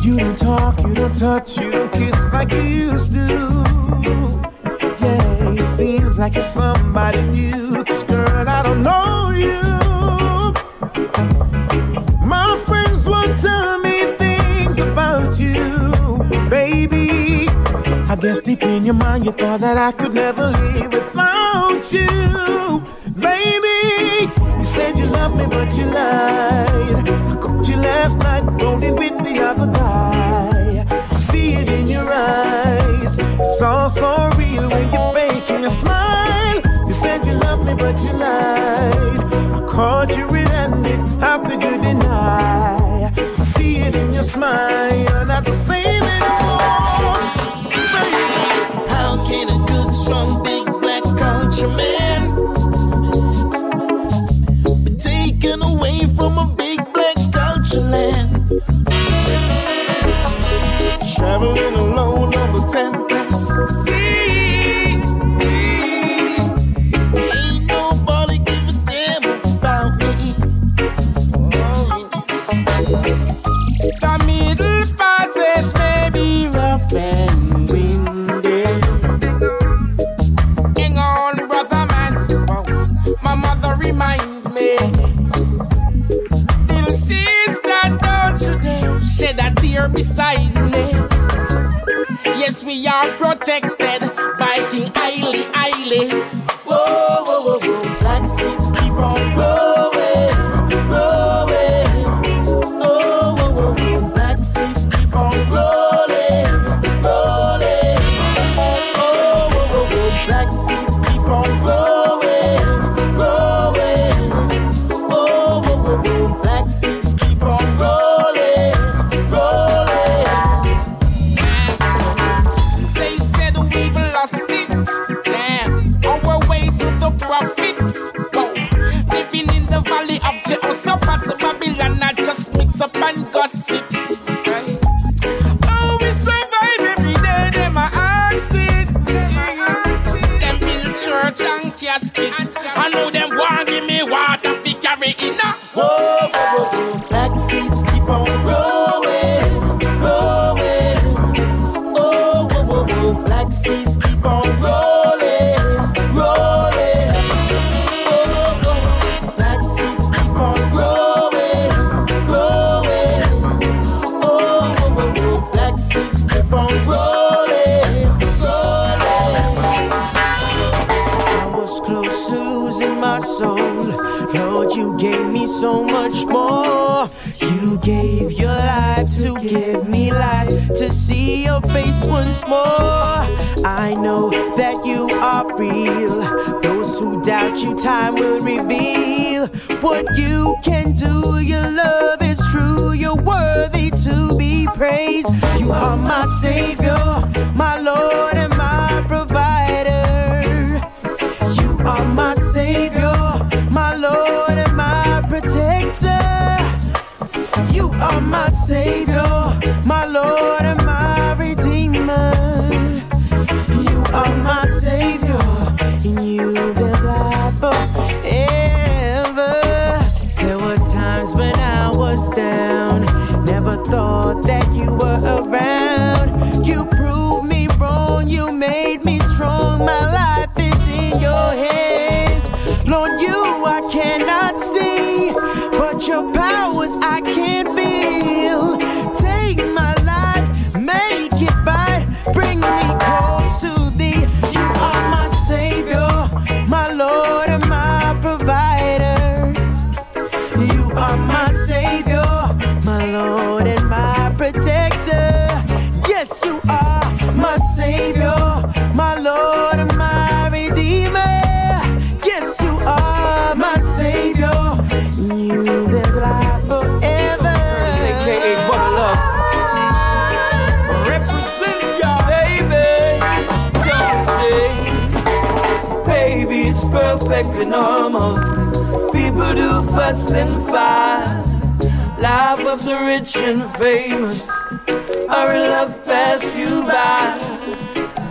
You don't talk, you don't touch, you don't kiss like you used to. Seems like you're somebody new. Girl, I don't know you. My friends will tell me things about you, baby. I guess deep in your mind you thought that I could never live without you, baby. You said you loved me, but you lied. I caught you last night rolling with the other guy. I see it in your eyes. It's all so real when you're faking a smile. You said you loved me, but you lied. I caught you red-handed. How could you deny? I see it in your smile. You're not the same anymore. How can a good, strong, big black culture man be taken away from a big black culture land? Traveling alone on the Tempest Sea. Haile you, time will reveal what you can do. Your love is true, you're worthy to be praised. You are my Savior, my Lord, powers I can feel. Perfectly normal. People do fuss and fight. Life of the rich and famous. Our love pass you by.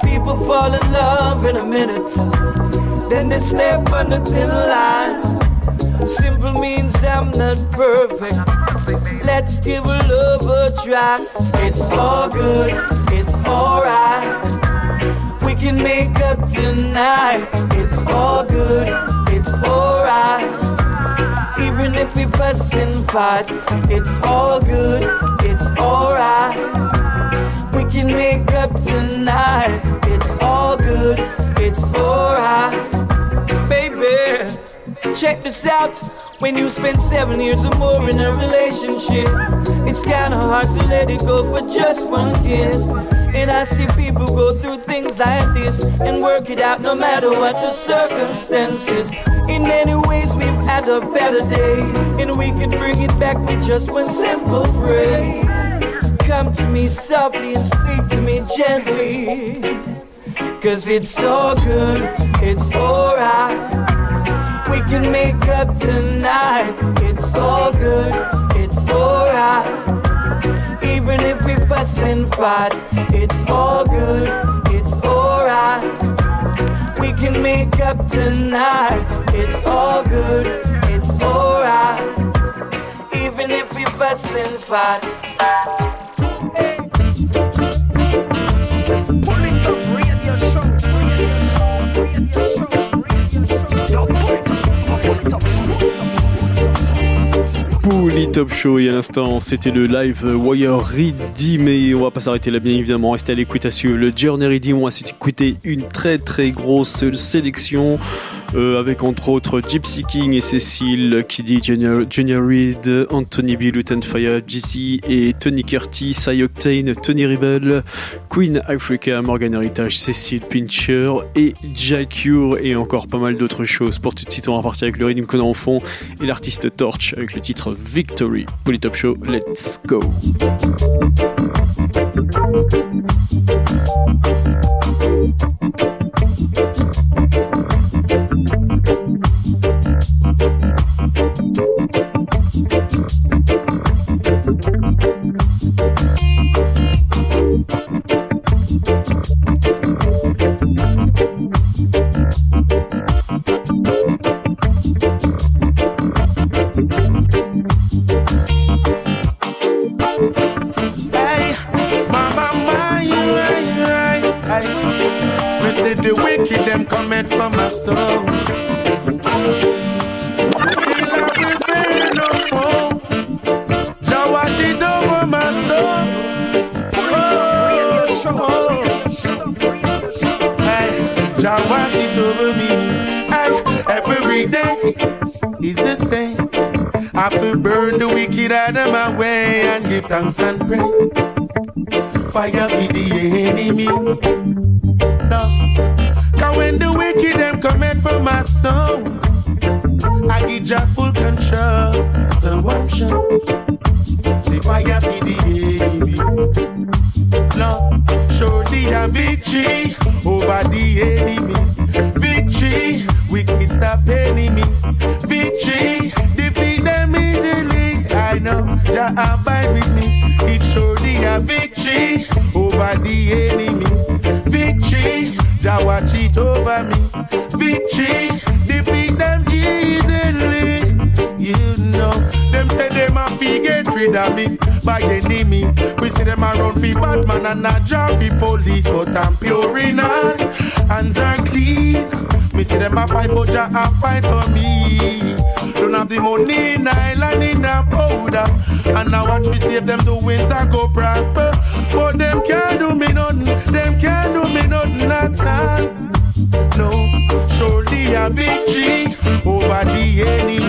People fall in love in a minute. Then they step on the thin line. Simple means I'm not perfect. Let's give love a try. It's all good, it's alright. We can make up tonight. It's all good, it's alright. Even if we fuss and fight, it's all good, it's alright. We can make up tonight. It's all good, it's alright. Baby, check this out. When you spend seven years or more in a relationship, it's kinda hard to let it go for just one kiss. And I see people go through things like this and work it out no matter what the circumstances. In many ways, we've had our better days, and we can bring it back with just one simple phrase. Come to me softly and speak to me gently. Cause it's all good, it's alright. We can make up tonight. It's all good, it's alright. Even if we fuss and fight, it's all good, it's alright. We can make up tonight. It's all good, it's alright. Even if we fuss and fight. Top Show et à l'instant c'était le live Wire Redeem et on va pas s'arrêter là bien évidemment. Restez à l'écoute à le Journey Redeem on va s'écouter une très très grosse sélection euh, avec entre autres Gypsy King et Cécile Kiddy Junior, Junior Reed Anthony B. Luton Fire GC et Tony Curtis Cy Octane Tony Rebel Queen Africa Morgan Heritage Cécile Pincher et Jacure et encore pas mal d'autres choses pour tout de suite on va partir avec le rythme qu'on a en fond et l'artiste Torch avec le titre Victory Polytop Show Let's go the wicked them coming from my soul. More. Jah watch it over my soul. Jah watch it over me. Hey, every day is the same. I will burn the wicked out of my way and give thanks and praise. Fire for the enemy. My soul. I give you full control. So watch out. See fire be the enemy. Lord, surely a victory over the enemy. Me by any means. We see them around fi bad man and not job police, but I'm pure in heart, hands are clean. Me see them a fight, but Jah a fight for me. Don't have the money in island in a powder, and now watch we save them the winds and go prosper. But them can't do me nothing, them can't do me nothing at all. No, surely a victory over the enemy.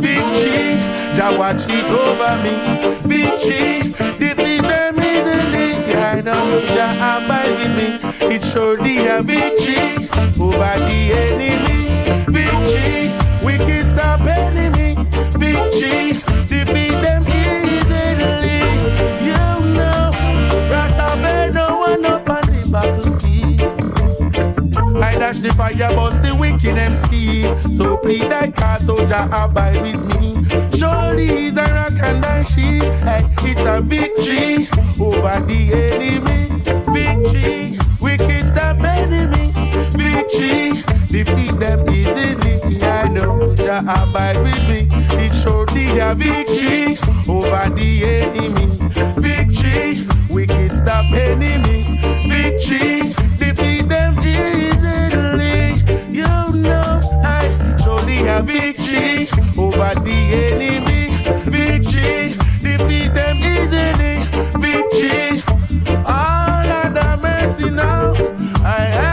Victory, Jah watch it over me. Victory, defeat them easily. I know Jah abide with me. It's surely a victory over the enemy. Victory, can stop enemy. Victory, fire, bust the wicked MC. So please thy cause, so Jah abide with me. Surely he's a rock and a shield. Hey, it's a victory over the enemy. Victory, wicked stop enemy. Victory, defeat them easily. I know Jah abide with me. It's surely a victory over the enemy. Victory, wicked stop enemy. Victory, Surely a victory over the enemy. Victory, defeat them easily. Victory, all of the mercy now. I, I,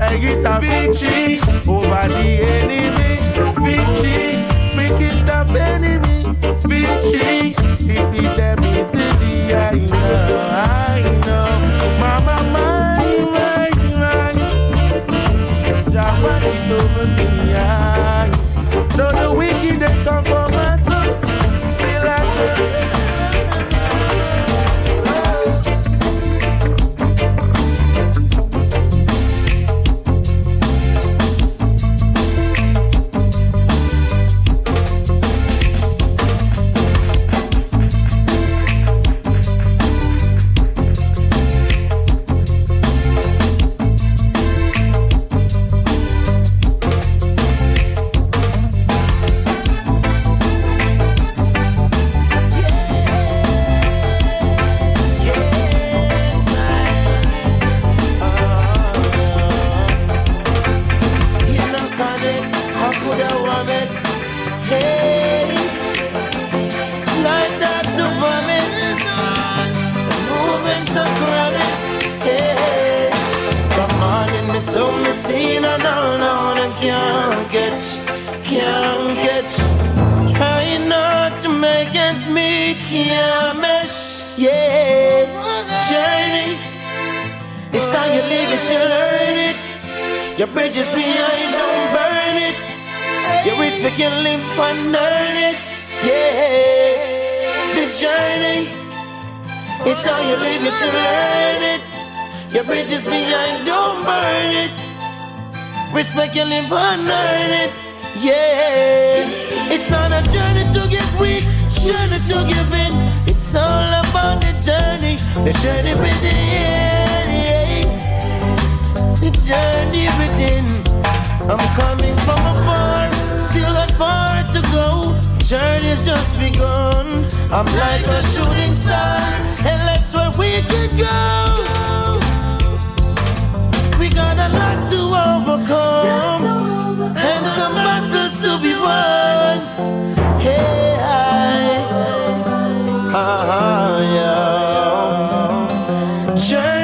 I, I get a victory over the enemy. Victory, wicked stop enemy. Victory, defeat them easily. I know, I know. Mama, my, my, my. Jah watch it over me. Know the wicked they come for my live it, you. Your bridges behind, don't burn it. Respect you live and earn it. Yeah, it's not a journey to get weak, journey to give in. It's all about the journey, the journey within. The journey within. I'm coming from afar, still got far to go. Journey's just begun. I'm like a shooting star, and that's where we can go. We got a lot to overcome, and some battles to be won. Hey, I, ah, yeah. Journey.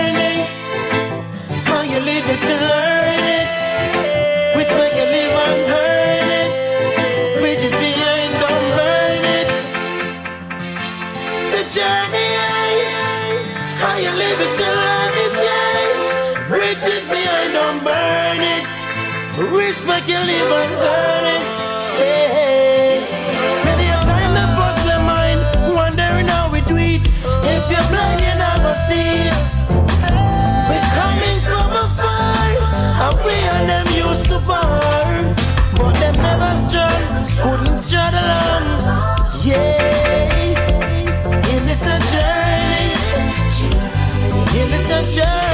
Your live and earn it. A time mind, wondering how we do it. If you're blind, you never see. We're coming from afar, and we and them used to. But never strong, couldn't. Yeah, in this a journey, in this a journey.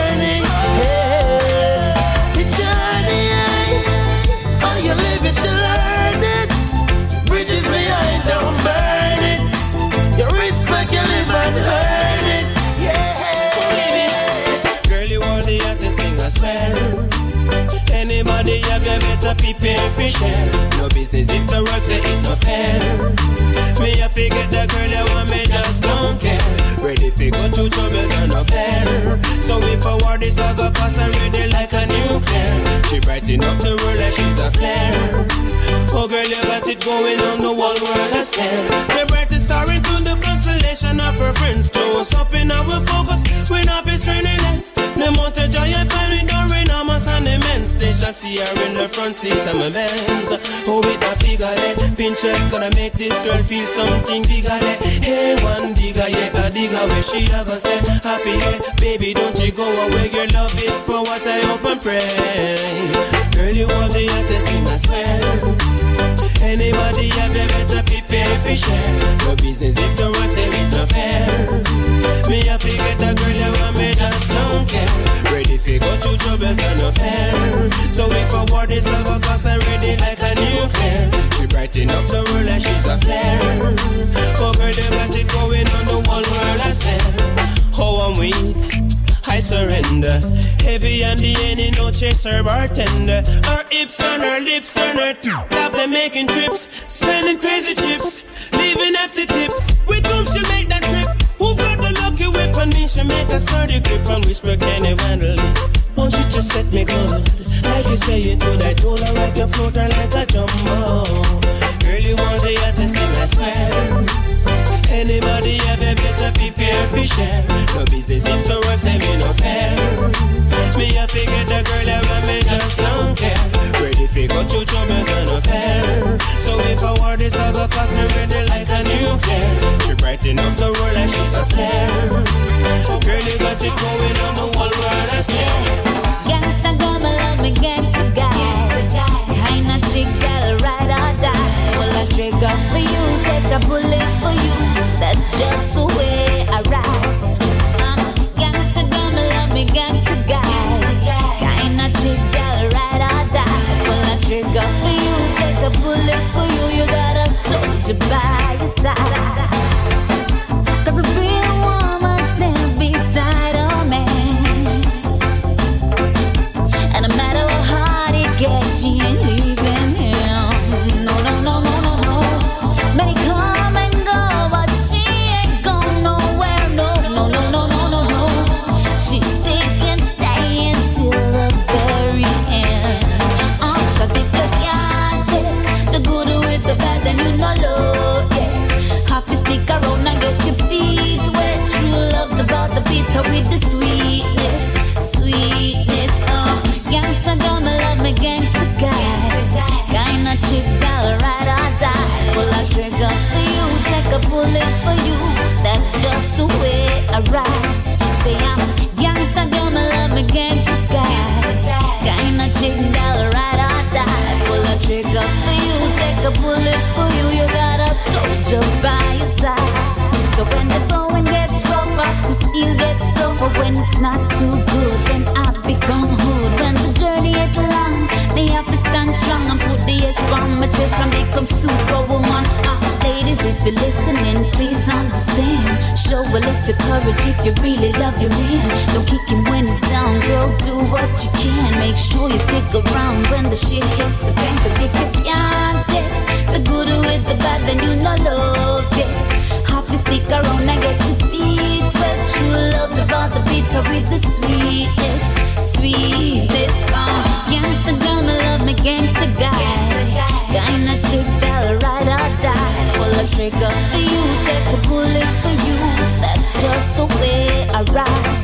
Share. No business if the world say it no fair. Me I forget the girl you want me just don't care. Ready for go through troubles and affair. So if I war this I go cause I'm ready like a nuclear. She brighten up the world like she's a flare. Oh girl you got it going on the whole world I stare. The brightest star into the constellation of her friends. Close up in our focus. We not be turning lights. The Joy I find it don't rain almost immense. They shall see her in the front seat of my Benz. Oh with my figure there. Pinterest gonna make this girl feel something bigger there. Hey one digger yeah a digger where she a go say happy hey baby don't you go away. Your love is for what I hope and pray. Girl you are the hottest thing I swear. Anybody have you better for share. No business if the world say it no fair. Me I forget a girl you want me just don't care. Ready for go through troubles and no fair. So if a war this love cause I'm ready like a nuclear. She brighten up the world like she's a flare. Oh girl you got it going on the whole world I stare. Oh I'm weak. I surrender. Heavy on the any no chaser bartender. Her hips on her lips on her t- Love them making trips, spending crazy chips, leaving after tips. With whom she make that trip? Who got the lucky whip on me? She make a sturdy grip and whisper, can you handle it? Won't you just set me good? Like you say you would, I told her I can float her like a jumbo. Girl, you want the hottest thing, I swear. Anybody ever better prepare for share? No business if the world say me no fair. Me a figure the girl ever me just don't care. Ready for go through troubles and no fair. So if I war this, go cause me ready like a nuclear. She brighten up the world like she's a flare. Oh, girl, you got it going on not too good, then I become hood. When the journey is long, me have to stand strong and put the S on my chest and become superwoman. Ah, ladies, if you're listening, please understand. Show a little courage if you really love your man. Don't kick him when he's down, girl. Do what you can. Make sure you stick around when the shit hits the fan. 'Cause if you can't take the good with the bad, then you no love it. To stick around and get your feet wet. True love's about the bitter with the sweetness, sweetness. Uh, gangsta girl, me love me gangsta guy. Kinda chick that'll ride or die. Pull a trigger for you, take a bullet for you. That's just the way I ride.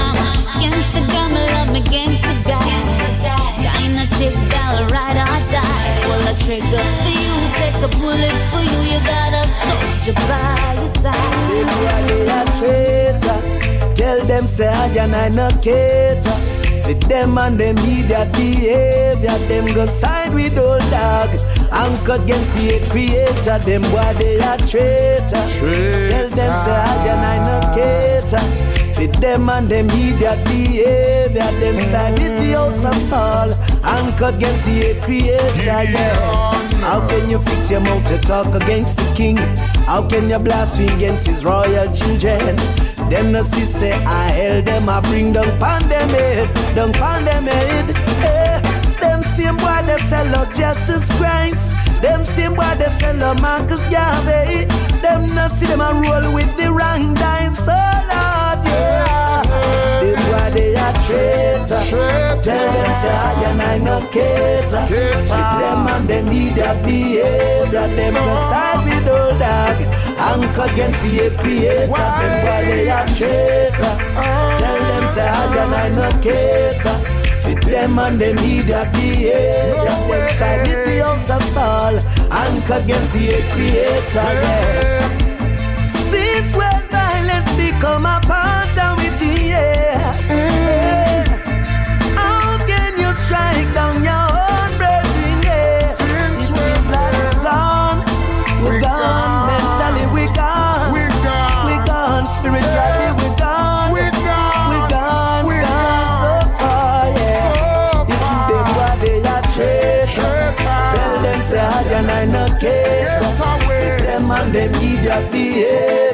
I'm a gangsta girl, me love me gangsta guy. Kinda chick, gal, ride or die. pull a trigger for you, take a bullet for you. You got a soldier by your side. If you a traitor, tell them say I and no cater. For them and them media behavior, them go side with old dog. Anchored against the creator, them boy they are traitor. traitor. Tell them say I and no cater. For them and them media behavior them side with the house of Saul. Anchored against the creator, yeah. How can you fix your mouth to talk against the king? How can you blaspheme against his royal children? Them no see say I held them, I bring down pan them head, down pan them head. Eh, them same boy they sell out Jesus Christ. Them same boy they sell out Marcus Garvey. Them no see them a roll with the wrong dice. So a traitor. Tell them say I and I no cater. With them and them idiot behavior. Them go side with old dog. Anchor against the creator. Them boy they a traitor. Tell them say I and I no cater. Fit them and them idiot behavior. Them side with the house of Saul. Anchor against the creator. Yeah. Since when violence become a part of it, yeah. Yeah. How can you strike down your own brethren, yeah? It seems like we're gone, we're gone, mentally we're gone, we're gone, spiritually we're gone, we're gone, gone. So far, yeah. It's true them what they are traitor. Tell them say I and I no cater. With them and them idiot behavior.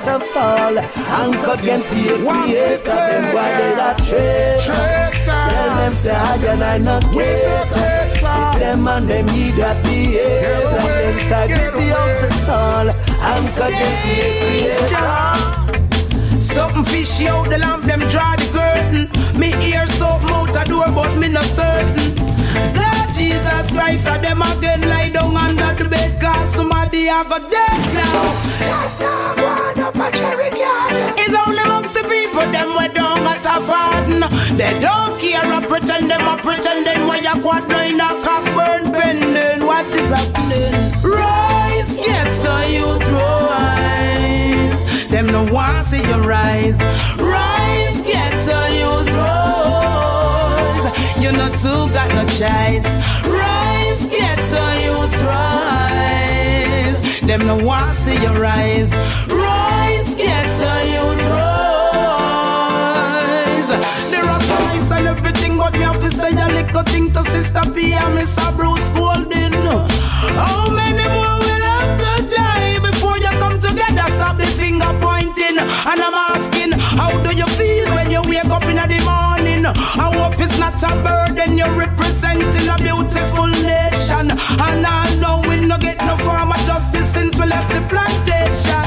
House of Saul. Anchored against the creator. Them why they are traitor. Tell them say I and I no cater. With them and them idiot behavior. Them side the house of Saul. Anchored against the creator. Something fishy out the lamp, them draw the curtain. Me hear something out the door, but me not certain. Jesus Christ, and them again lie down under the bed, cause somebody a got dead now. It's only amongst the people, them we don't got a farden. They don't care, I pretend them, I pretend them, why you quad nine a cock burn pending. What is happening? Rise, get so use rise. Them no want see you rise. Rise, get so use rise. You not too got no choice. Rise, get so use rise. Them no want see you rise. Rise, get so use rise. There are price and everything, but me have to say a little thing to Sister P and Miss Bruce Golding. How many more will have to die before you come together? Stop the finger pointing. And I'm asking, how do you feel when you wake up in the morning? I hope it's not a burden. You're representing a beautiful nation. And I know we no get no form of justice since we left the plantation.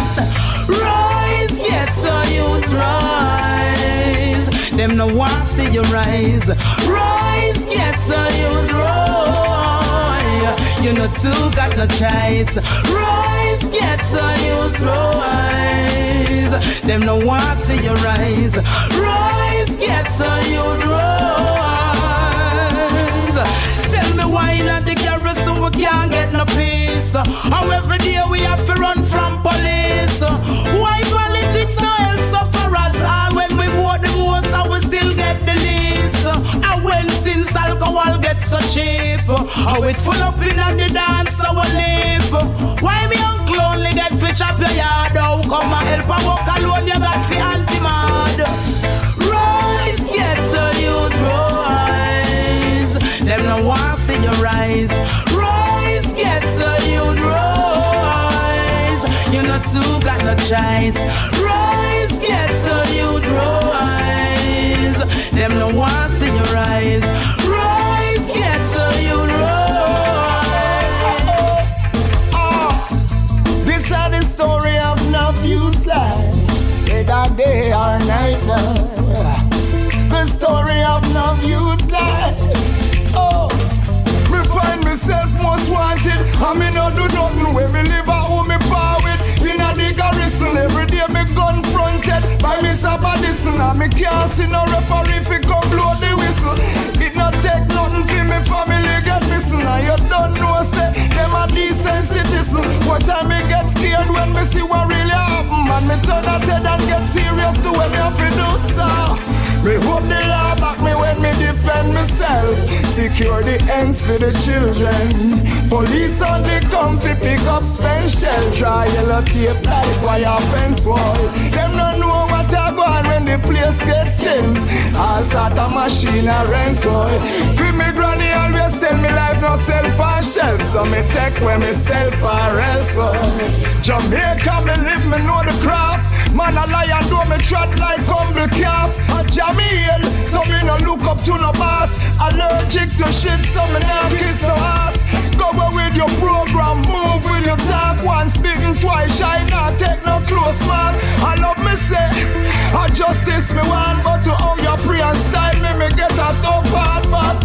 Rise, get so youth rise. Them no want see you rise. Rise, get so youth rise. You know too got no choice. Rise, get so youth rise. Them no want see you rise. Rise, get so youth rise. Tell me why not the garrison we can't get no peace. How every day we have to run from police. Why politics no help sufferers? When since alcohol gets so cheap, how it full up in and the dance so we live. Why me uncle only get fi chop your yard? How come I help a walk alone? You got fi anti-mad. Rise, get to youth rise. Them no want see you rise. Rise, get to youth rise. You not too got no choice. Rise, get to youth rise. Them no want Worry of no use life. Oh, me find myself most wanted. I me no do nothing when me live out home. me power it. with. Inna the garrison every day me gun fronted by me sabadison and me can't see no referee fi come blow the whistle. It not take nothing fi me family get listen and you don't know say them a decent citizen. What time me get scared when me see what really happen and me turn a head and get serious to what me have to do so. Me hope myself. Secure the ends for the children. Police on the comfy pick up spent shell. Dry yellow tape like wire fence wall. Them no know what I go on when the place gets tense. All sort of machine a rent soil. Feel me granny always tell me life no sell on shelf. So me take when me sell for elsewhere. Jamaica me live me know the craft. Man a lion do me trot like humble calf. A Jamil, so me no look up to no boss. Allergic to shit, so me not kiss no ass. Go away with your program, move with your talk. Once speaking twice, shy not take no close man. I love me say, I justice me want, but to how you pray and style me, me get a tough hard, but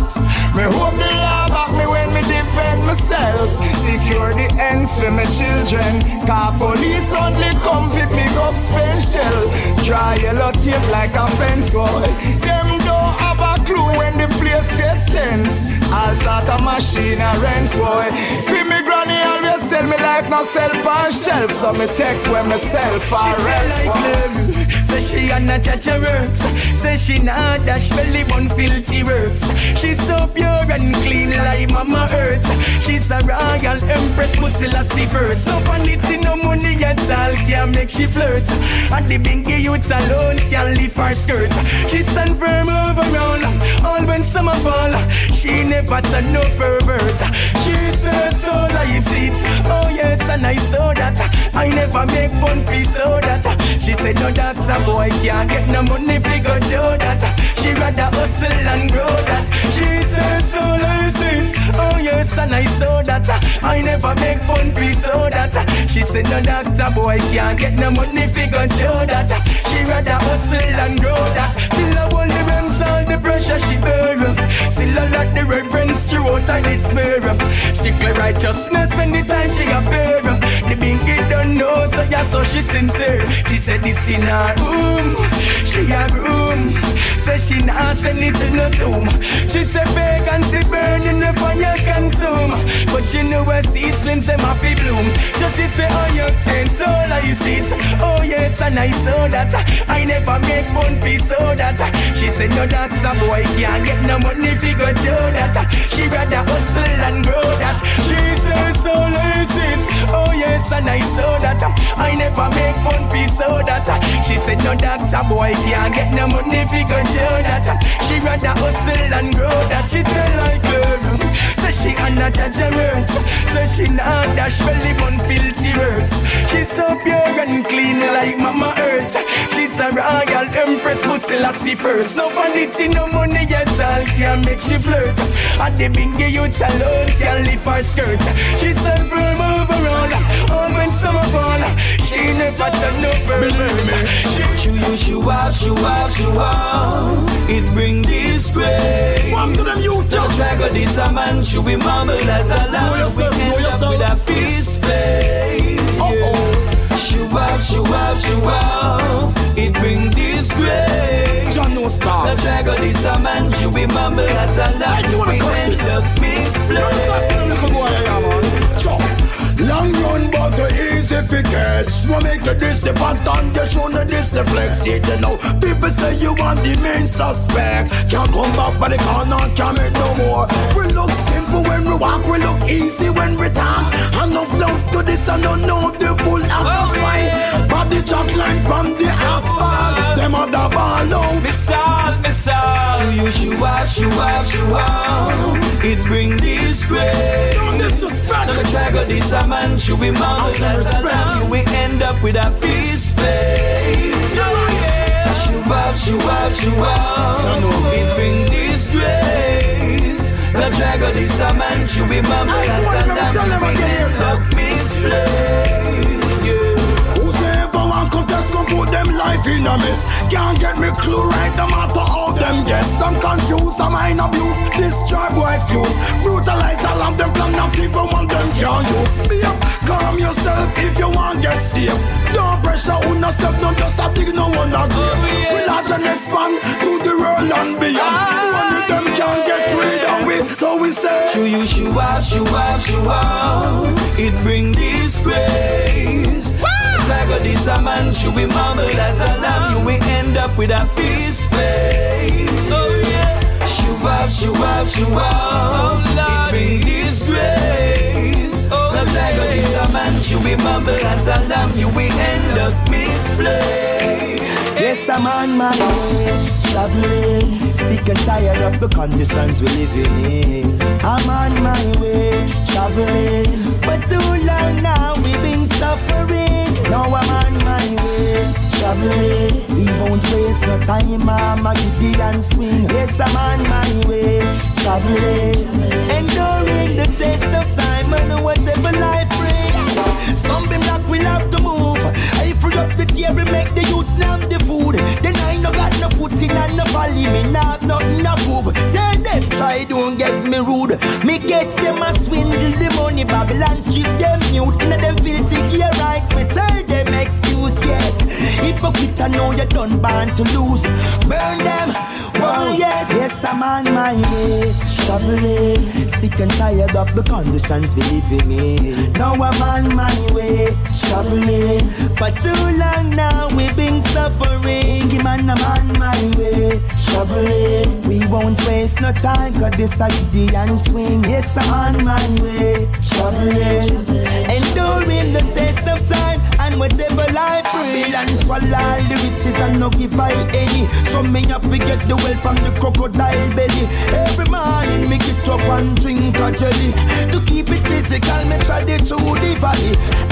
me hope the law back me when defend myself. Secure the ends for my children. Car police only come to pick up special. Dry yellow tape like a fence wall. Them don't have a clue when the place gets tense. All sort of machine a rent boy. Feel me granny tell me life not sell on shelf. So me take when me sell for rest. boy. Say she a not judge her works. Say she not dash belly bun filthy works. She's so pure and clean like Mama Earth. She's a royal empress, but still a see first. No vanity, no money at all can make she flirt. And the bingy youths alone can lift her skirt. She stand firm over all, all when summer fall. She never turn no pervert. She's her soul, I see it. Oh yes, and I saw that. I never make fun for so that. She said no doctor boy can't get no money fi go show that. She rather hustle and grow that. She her so sins. Oh yes, and I saw that. I never make fun for so that. She said no doctor boy can't get no money fi go show that. She rather hustle and grow that. She love the pressure she bear. Still a lot the reverence throughout her despair. Righteousness and the time she appear. The bingy don't know, so yeah, so she sincere. She said this in her room, she a room. Say she not send it to no tomb. She said vacancy burning the fire consume. But she know where seeds slim them happy bloom. Just she say oh you ten soul I seeds. Oh yes and I saw that. I never make fun for so that. She said no doctor boy can't get no money fi go show that. She rather hustle and grow that. She says so seeds. Oh yes and I saw that. I never make fun for so that. She said no doctor boy can't get no money fi go show that. She rather hustle and grow that. She tell like girl. Say she not judge her words. So she not dash belly bun filthy words. She's so pure and clean like Mama Earth. She's a royal empress, but still a see first. No vanity, no money at all can make she flirt. At the bingy youth alone can lift her skirt. She's not firm overall. All when summer fall, she never turn no pervert. She Shoo you, shoo out, shoo out, shoo out. It bring disgrace. Come to them, you The drag of this a man, should be mumble as a lamb. We yourself, know end up yourself. with a fist face. Yeah. Shoo out, shoo out, shoo out. It bring disgrace. John no star. The drag of a man, should be mumble as. I do wanna We this. up misplaced. Uh, Long run, but the easy fi catch. No make you this the pattern, you show no this the flex. It you know, people say you want the main suspect. Can't come back by the corner, can't make no more. We look simple when we walk, we look easy when we talk. Enough love to this, I don't know the full atmosphere. Body chat line from the asphalt. Them other ball out. Miss miss all. Shoo you, shoo out, shoo out, shoo out. It bring disgrace. Don't disrespect. The drag of this a man, mumble Have some as a respect. lamb. You will end up with a fist face. Yeah. Shoo out, shoo out, shoo out. It bring disgrace. The drag of this a man, should be mumble I as told a them, lamb. tell them You will end up misplaced. Put them life in a mess. Can't get me clue right, no matter how them guess. Them confused, I'm mind abuse. This Destroy boy fuse. Brutalize all of them plan not even one them can use. Be up, calm yourself if you want get safe. Don't pressure on yourself, don't just a dig no one agree. Oh, we large and expand to the world and beyond. Ah. Only them can get rid of we, so we say. Shoo you, shoo up, shoo up, shoo up. It bring disgrace. Like a man, should we mumble as a lamb, you will end up with a fist face. Oh yeah. Up, shoo up, shoo up. Lord, it be disgrace. Oh, like a this a man, should we mumble as a lamb, you will end up misplaced. Yes, I'm on my way, traveling, sick and tired of the conditions we're living in. I'm on my way, traveling, for too long now we've been suffering. Now I'm on my way, traveling, we won't waste no time. I'm giddy and swing. Yes, I'm on my way, traveling, enduring the test of time and whatever life brings. Stumbling block, we'll have to move. Free up the table, make the youth slam the food. Then I no got no footing and no valley, me not nothing to prove. Tell them, try don't get me rude. Me catch them a swindle the money, Babylon strip them mute. In them filthy gear rights, me tell them excuse, yes. Hypocrite, I know you done born to lose. Burn them, oh yes, yes, I'm on my way. Traveling, sick and tired of the conditions we living in. Now I'm on my way, traveling. For too long now we've been suffering. Man, I'm on my way, traveling. We won't waste no time, cause this a giddy and swing. Yes, I'm on my way, traveling. Enduring the test of time and whatever life brings. And swallow all the riches and no give I any. So me have to get the wealth from the crocodile belly. Every morning me get up and drink a jelly. To keep it physical, me try the to the.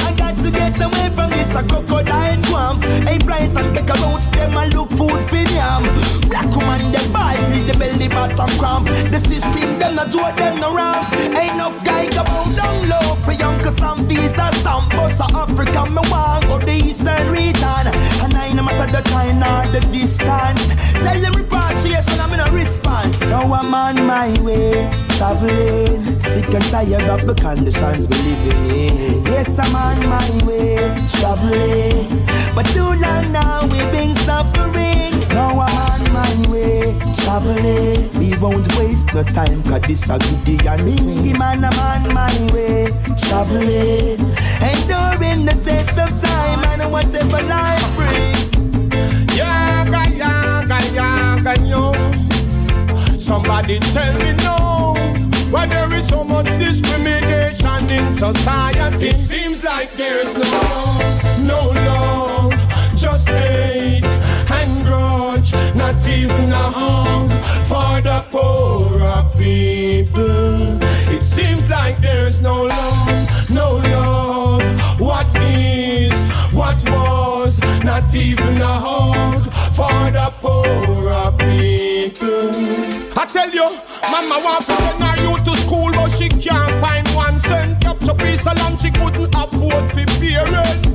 I got to get away from this a crocodile swamp. Hey, price and kick about them and look food for them. Black woman them bite till the belly bottom cramp. The system them not do them wrong. Ain't enough guy go down low for young cause some visa stamp. But Africa me want go the eastern region. And I no matter the time or the distance. Tell them repatriation and I'm in a response. Now I'm on my way, traveling. Sick and tired of the conditions we living in. Yes, I'm on my way, traveling. But too long now we've been suffering. Now I'm on my way, traveling. We won't waste no time, cause this a good goodie and swingy man, I'm on my way, traveling. Enduring the test of time and whatever life brings. Yaga, yaga, yaga, yo. Somebody tell me no. Why there is so much discrimination in society? It seems like there's no no love, just hate and grudge, not even a hug for the poorer people. It seems like there's no love, no love. What is, what was, not even a hug for the poorer people. I tell you, Mama want to send her youth to school, but she can't find one cent. Up to piece of land she couldn't afford for parent.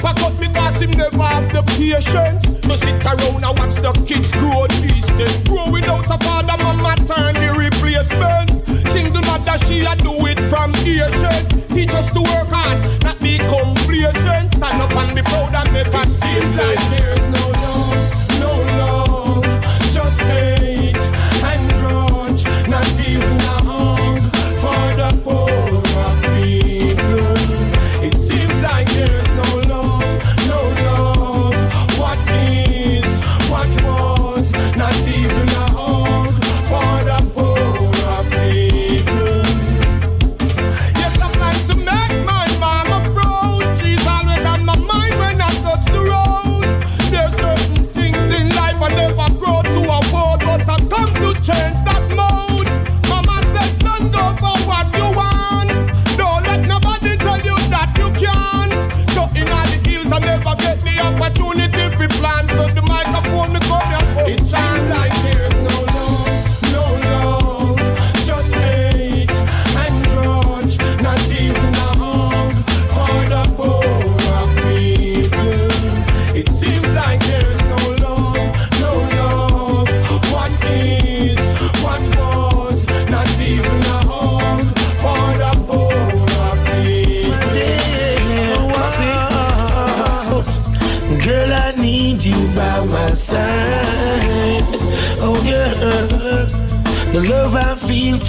Papa cut because him never have the patience. To sit around and watch the kids grow days. Grow without a father, mama turn the replacement. Single mother, she a do it from Asian. Teach us to work hard, not be complacent. Stand up and be proud and make us seems like there's no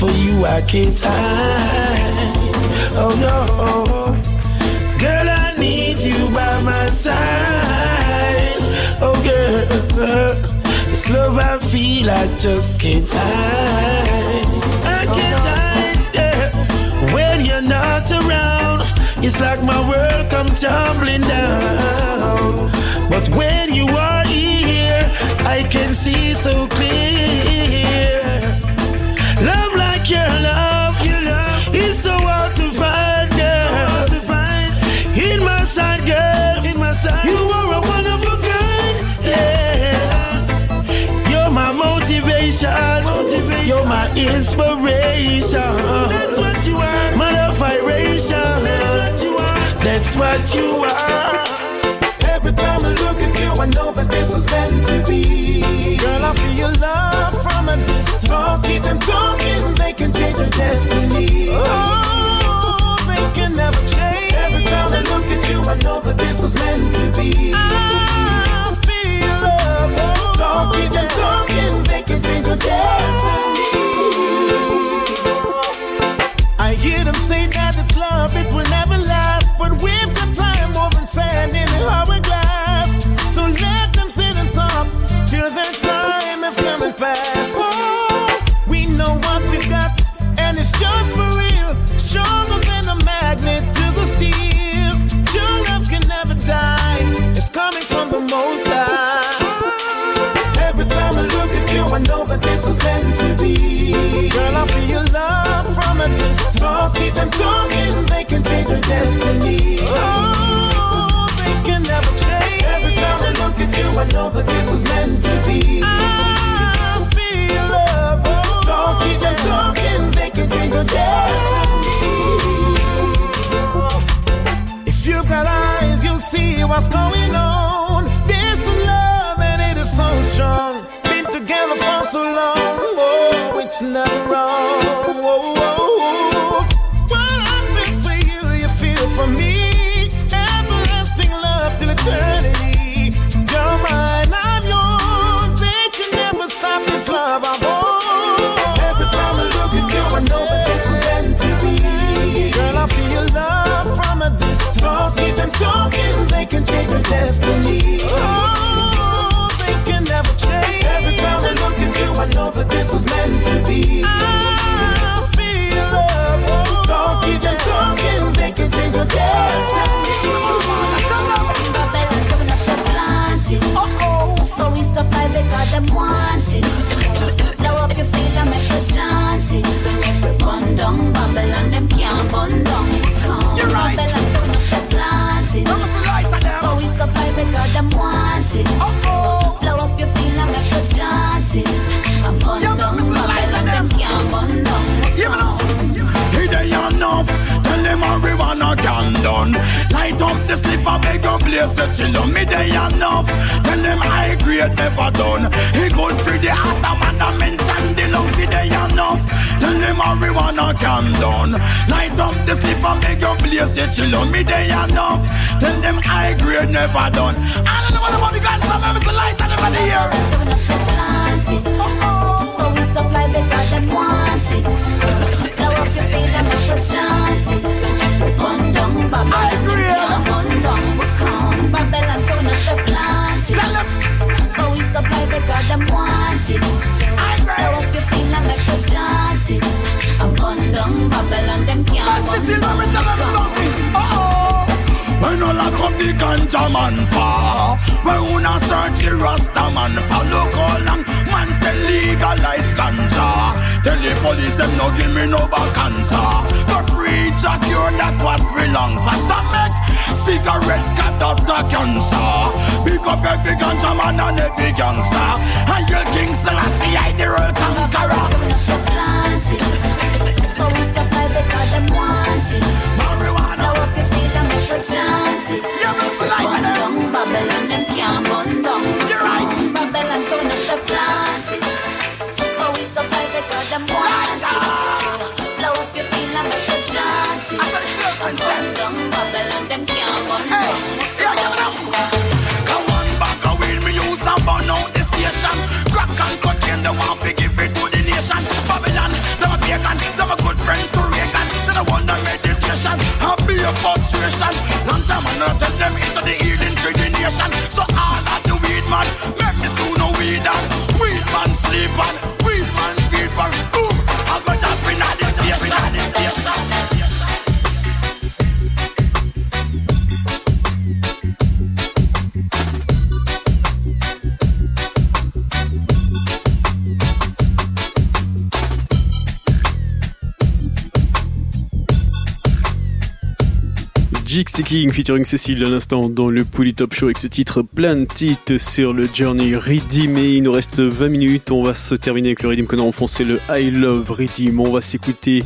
for you, I can't hide. Oh, no. Girl, I need you by my side. Oh girl, this love I feel I just can't hide. I can't hide yeah. when you're not around. It's like my world come tumbling down. But when you are here, I can see so clear. Inspiration. That's what you are, mother vibration. That's what you are. That's what you are. Every time I look at you, I know that this is meant to be. Girl, I feel your love from a distance. Don't keep them talking, they can change your destiny. Oh, they can never change. Every time I look at you, I know that this is meant to be. I feel love. Don't keep them talking, they can change your destiny. Hear them say that this love, it will never Don't talking, they can change your destiny. Oh, they can never change. Every time I look at you, I know that this is meant to be. I feel love. Oh, don't keep talking, they can change your destiny. If you've got eyes, you'll see what's going on. This is love and it is so strong. Been together for so long. Oh, it's never wrong. For me. Everlasting love till eternity. You're mine, I'm yours. They can never stop this love I want. Every time I look at you, I know that this is meant to be. Girl, I feel love from a distance. Don't keep them talking, they can change your destiny. Oh, they can never change. Every time I look at you, I know that this is meant to be. I love. Oh, don't keep them talking, they can change your destiny. So we survive because them want it. Blow up your feet and make you chant it. Bun down Babylon, them can't bun down. Come Babylon, so enough to plant it. So we survive because them want it. Blow done. Light up the and make your place a chill on me. They enough. Tell them high grade never done. He good for the atom and the mention the lungs. They enough. Tell them marijuana can done. Light up the and make your place a chill on me. They enough. Tell them high grade never done. I don't know what the money got from them. It's light and the year. plant it. So we supply because them want it. Blow up your feet and make you Babylon, them can't bun down. We come Babylon, so enough to plant it. So we supply because them want it. Blow up your feet and make you chant it. And bun down Babylon, them can't bun down. When all a come the ganja man for When una search the rasta man for Look how long man say legalize ganja. Tell the police them no give me no back cancer The free jack cure that what we long for Stomach cigarette cut up the cancer. Pick up every ganja man and every gangster. And your King Selassie I the real conqueror. Plant it. So we supply because them want it. And make you Babylon, them can't bun down. Babylon, so enough to plant it. So we supply because them want it. Blow feet and. And bun Babylon, them can't bun. Come on back away, me use a burn out the station. your frustration. Long time I not tell them into the healing for the nation. So all of the weed man, make me soon a weed and weed man sleep on. King featuring Cécile à l'instant dans le Top Show avec ce titre plein de titres sur le Journey Redeem. Et il nous reste 20 minutes. On va se terminer avec le Redeem qu'on a enfoncé le I Love Redeem. On va s'écouter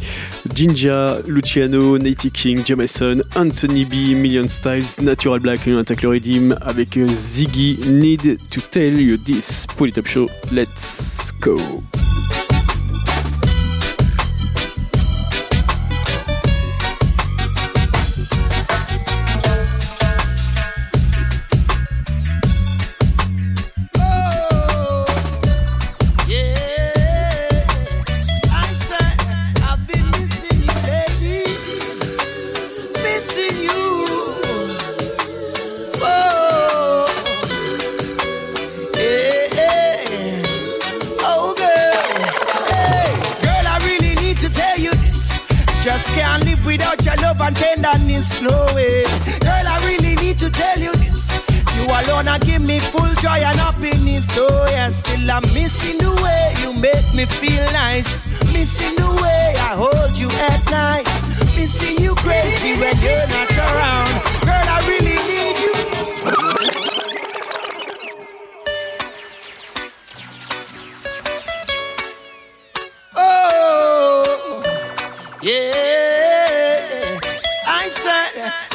Jinja, Luciano, Natty King, Jameson, Anthony B, Million Styles, Natural Black. On attaque le Redeem avec Ziggy Need to Tell You This. Top Show, let's go. No way. Girl, I really need to tell you this. You alone are give me full joy and happiness. Oh yeah, still I'm missing the way you make me feel nice. Missing the way I hold you at night. Missing you crazy when you're not around. Girl, I really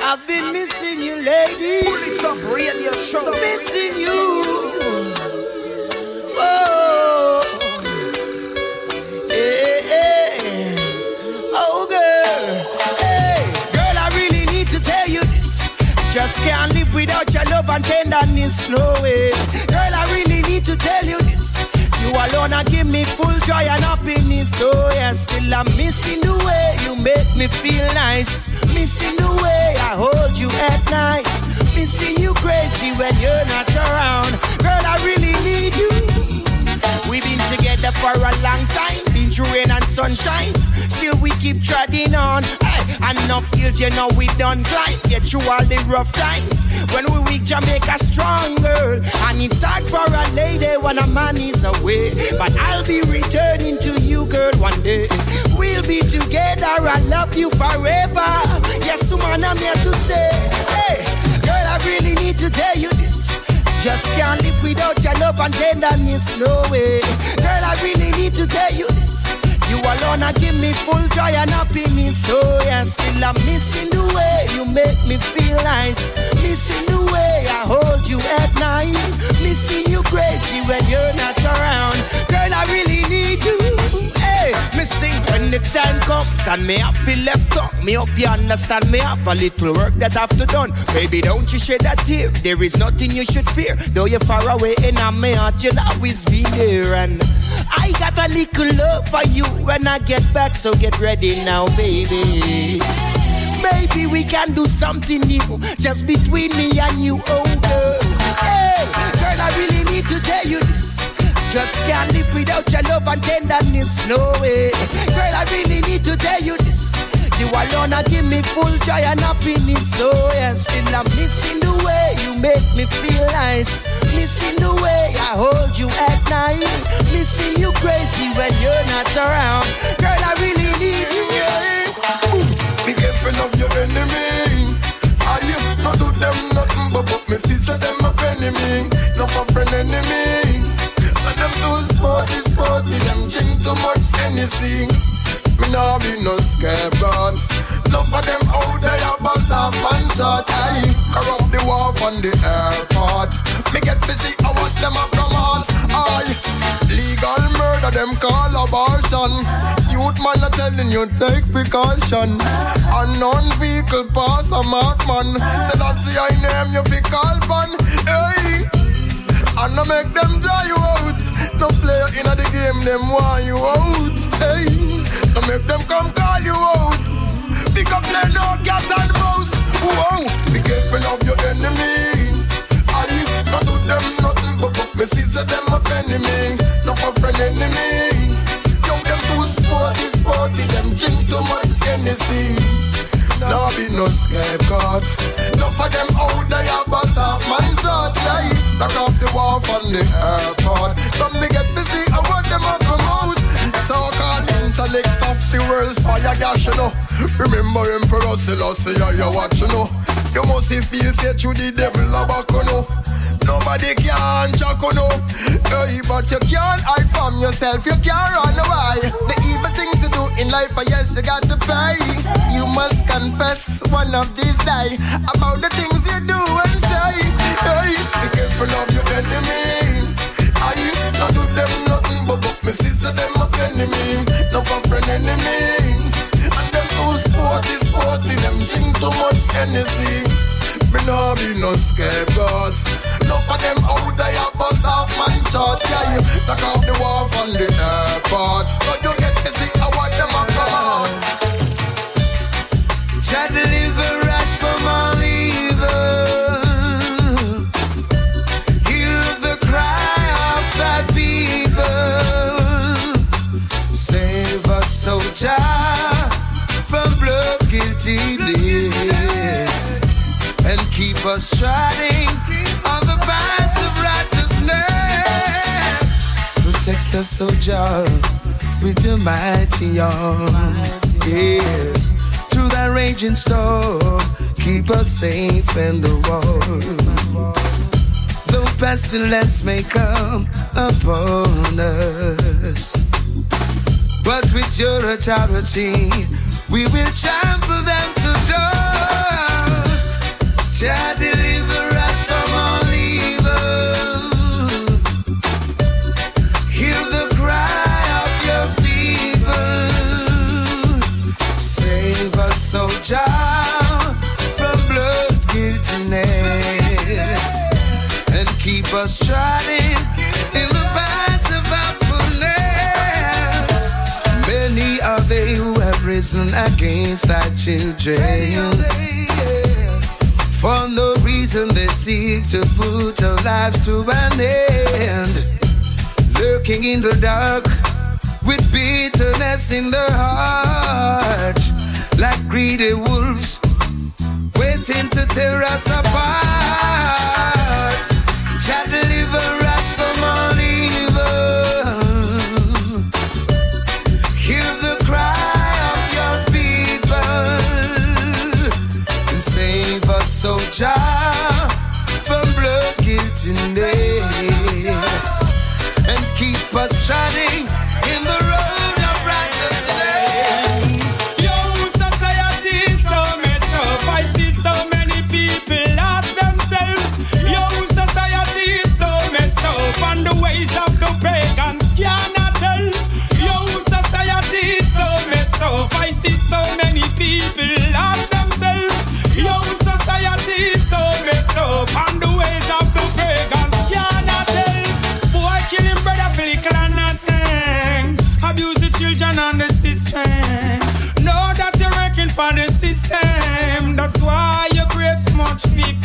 I've been missing you, lady. Pull it up, radio show. Missing you. Oh, yeah. Oh, girl. Hey, girl, I really need to tell you this. Just can't live without your love and tenderness, no way. Girl, I really You alone I give me full joy and happiness. Oh yeah, still I'm missing the way you make me feel nice. Missing the way I hold you at night. Missing you crazy when you're not around. Girl, I really need you. We've been together for a long time, been through rain and sunshine. Still we keep treading on. And enough years, you know we done climb. Get through all the rough times. When we weak, Jamaica stronger. And it's hard for a lady when a man is away. But I'll be returning to you, girl, one day. We'll be together. I love you forever. Yes, man, I'm here to stay. Hey, girl, I really need to tell you this. Just can't live without your love and tenderness, no way. Girl, I really need to tell you this. You alone I give me full joy and happiness. Oh, so yeah, still I'm missing the way you make me feel nice. Missing the way I hold you at night. Missing you crazy when you're not around. Girl, I really need you. Hey, me sing when the time comes and me have feel left up. Me up you understand me have a little work that I've to done. Baby, don't you shed that tear. There is nothing you should fear. Though you're far away in my heart, you'll always be there. And I got a little love for you when I get back, so get ready now, baby. Maybe we can do something new, just between me and you, oh girl. Hey, girl, I really need to tell you this. Just can't live without your love and tenderness, no way. Girl, I really need to tell you this. You alone are give me full joy and happiness. So yeah, still I'm missing the way you make me feel nice. Missing the way I hold you at night. Missing you crazy when you're not around. Girl, I really need you. Yeah. Be careful of your enemies. I am not do them nothing but but me sister them a enemy. No for friend enemy. Too sporty, sporty. Them drink too much anything. Me nah be no scapegoat. Enough of them out there bust off and shot. Aye, corrupt the war on the airport. Me get busy, I want them a promote. Aye, legal murder them call abortion. Youth man a telling you take precaution. Unknown vehicle pass a mark man. Say that's the I name you fi call pan. Hey, and no make them dry you out. No player in the game, them want you out. Hey, no make them come call you out. Pick up play no cat and mouse. Be careful of your enemies. I not do them nothing but but me see them a enemy. No for friend enemy. Yo, them too sporty, sporty. Them drink too much Hennessy. No be no scapegoat. No for them out there bust off man shot. Yeah, back off the wall from the airport. Some me get busy, I want them up promote. Intellects of the world's fire gash, you know. Remember Emperor Selassie, yeah, you watch, you know. You must feel say through the devil a back on you. Nobody can jack you. Hey, but you can't hide from yourself. You can't run away. The evil things you do in life, but yes, you got to pay. You must confess one of these days about the things you do and say. Hey, be careful of your enemies. I not do them nothing but, but me sister them enemy. No for friend enemy. And them too sporty, sporty. Them drink too much Hennessy. Me no be no scapegoat. No for them out there bust off man shot. Yeah, you knock off the wall from the airport. So you get to see how them a promote. Jah deliver us striding on the paths of righteousness. Protect us, Jah, with your mighty arm. Yes, through that raging storm, keep us safe and warm. Though pestilence may come upon us, but with your authority, we will trample them to dust. Jah deliver us from all evil. Hear the cry of your people. Save us, oh Jah, from blood guiltiness, and keep us trotting in the paths of happiness. Many are they who have risen against thy children. For no reason they seek to put our lives to an end. Lurking in the dark with bitterness in their heart, like greedy wolves waiting to tear us apart. Jah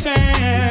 much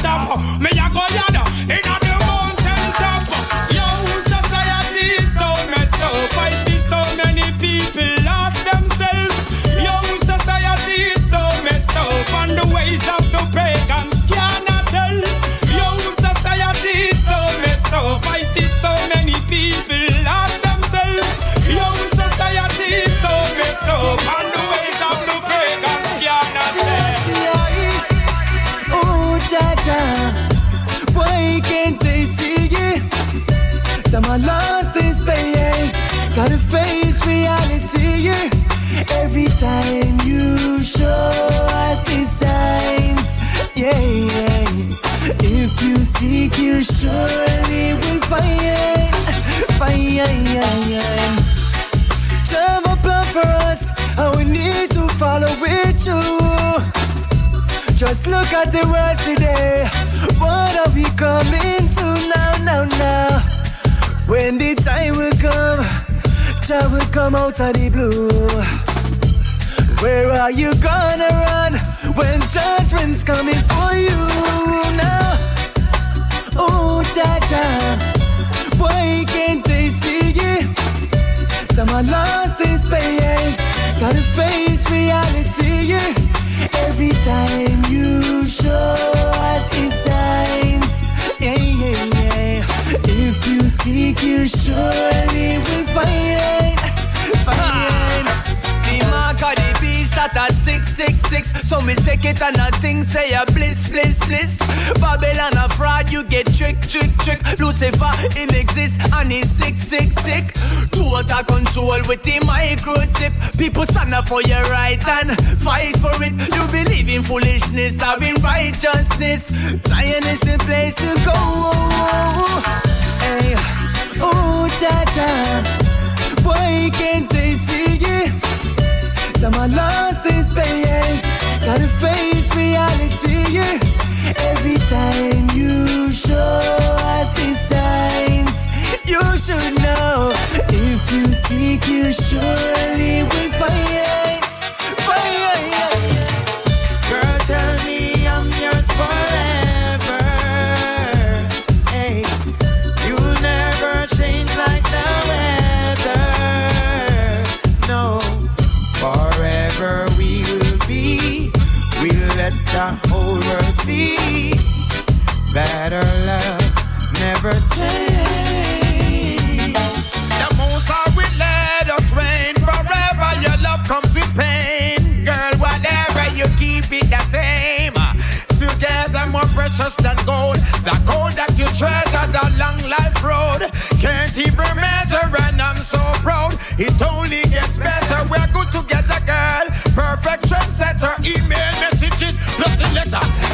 stop. Me a go yada face reality. Every time you show us the signs, yeah, yeah. If you seek you surely will find, find. Have a plan for us, and we need to follow it too. Just look at the world today. What are we coming to now, now, now? When the time will come, time will come out of the blue. Where are you gonna run when judgment's coming for you now? Oh, cha cha, why can't they see it? Time I lost in space, gotta face reality. Every time you show us the signs, yeah, yeah, yeah. If you seek, you surely will find, So me take it and a thing say a bliss, bliss, bliss. Babylon a fraud, you get trick, trick, trick. Lucifer, him exist and he's sick, sick, sick. Total control with the microchip. People stand up for your right and fight for it. You believe in foolishness, having righteousness. Zion is the place to go. Hey, oh, cha cha. Why can't they see it? Time my lost space, gotta face reality. Every time you show us the signs, you should know. If you seek, you surely will find. Find. Our love never change. The will let us reign forever. Your love comes with pain. Girl, whatever you keep it the same. Together more precious than gold. The gold that you treasure, the long life road. Can't even measure, and I'm so proud. It only gets better. We're good together, girl. Perfect trendsetter. Email messages plus the letter.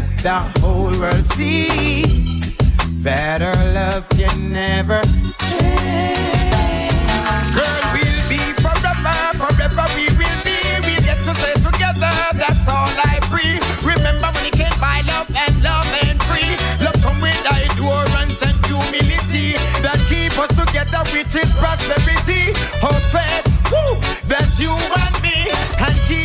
Let the whole world see our love can never change. Girl, we'll be forever, forever we will be. We'll get to stay together, that's all I pray. Remember when can't buy love and love ain't free. Love come with endurance and humility that keep us together, which is prosperity. Hope, faith, woo, that's you and me. And keep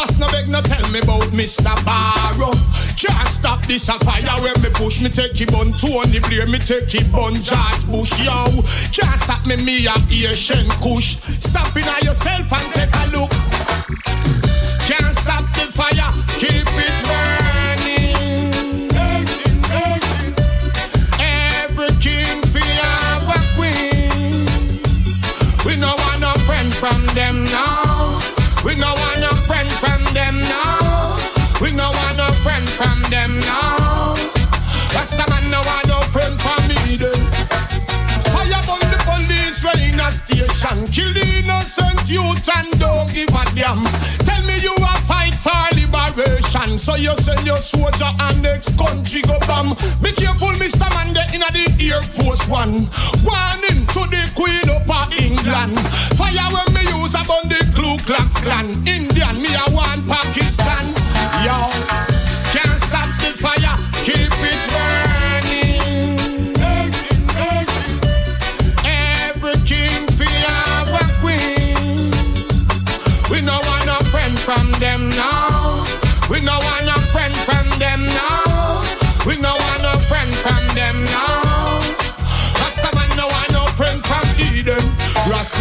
Ross no beg no tell me about Mr. Barrow. Can't stop this a fire when me push me take it bun Tony Blair me take it bun George Bush yo. Can't stop me me a Asian Kush. Stop in on yourself and take a look. Can't stop the fire, keep it burning. Rasta man no want no friend for me then. Fire on the police when in a station. Kill the innocent youth and don't give a damn. Tell me you a fight for liberation. So you send your soldier and next country go bam. Be careful, Mr. Man, they in the Air Force One. Warning to the Queen up of England. Fire when me use a upon the Ku Klux Klan. Indian, me a want Pakistan. Yo, can't stop the fire, keep it burning.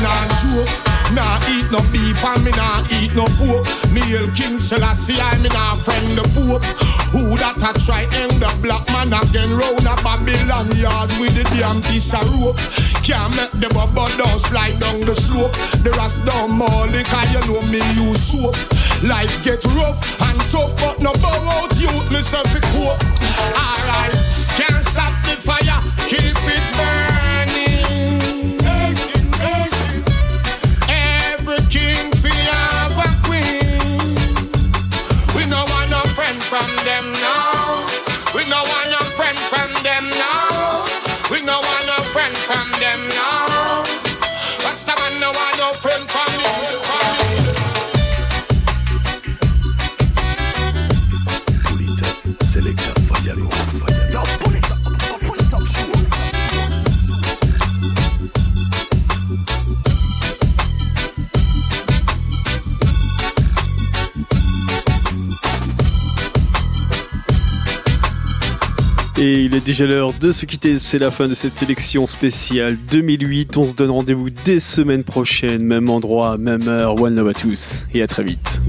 Nah joke. Nah eat no beef and me nah eat no pork. Me hail King Selassie I me nah friend the Pope. Who that a try end the black man again round a Babylon yard with the damn piece of rope. Can't make the bubble down slide down the slope. The rest down more cause you know me use soap. Life get rough and tough but no bow out youth myself a cope. Alright, can't stop the fire, keep it burning. Et il est déjà l'heure de se quitter, c'est la fin de cette sélection spéciale 2008. On se donne rendez-vous dès semaine prochaine, même endroit, même heure. One love à tous et à très vite.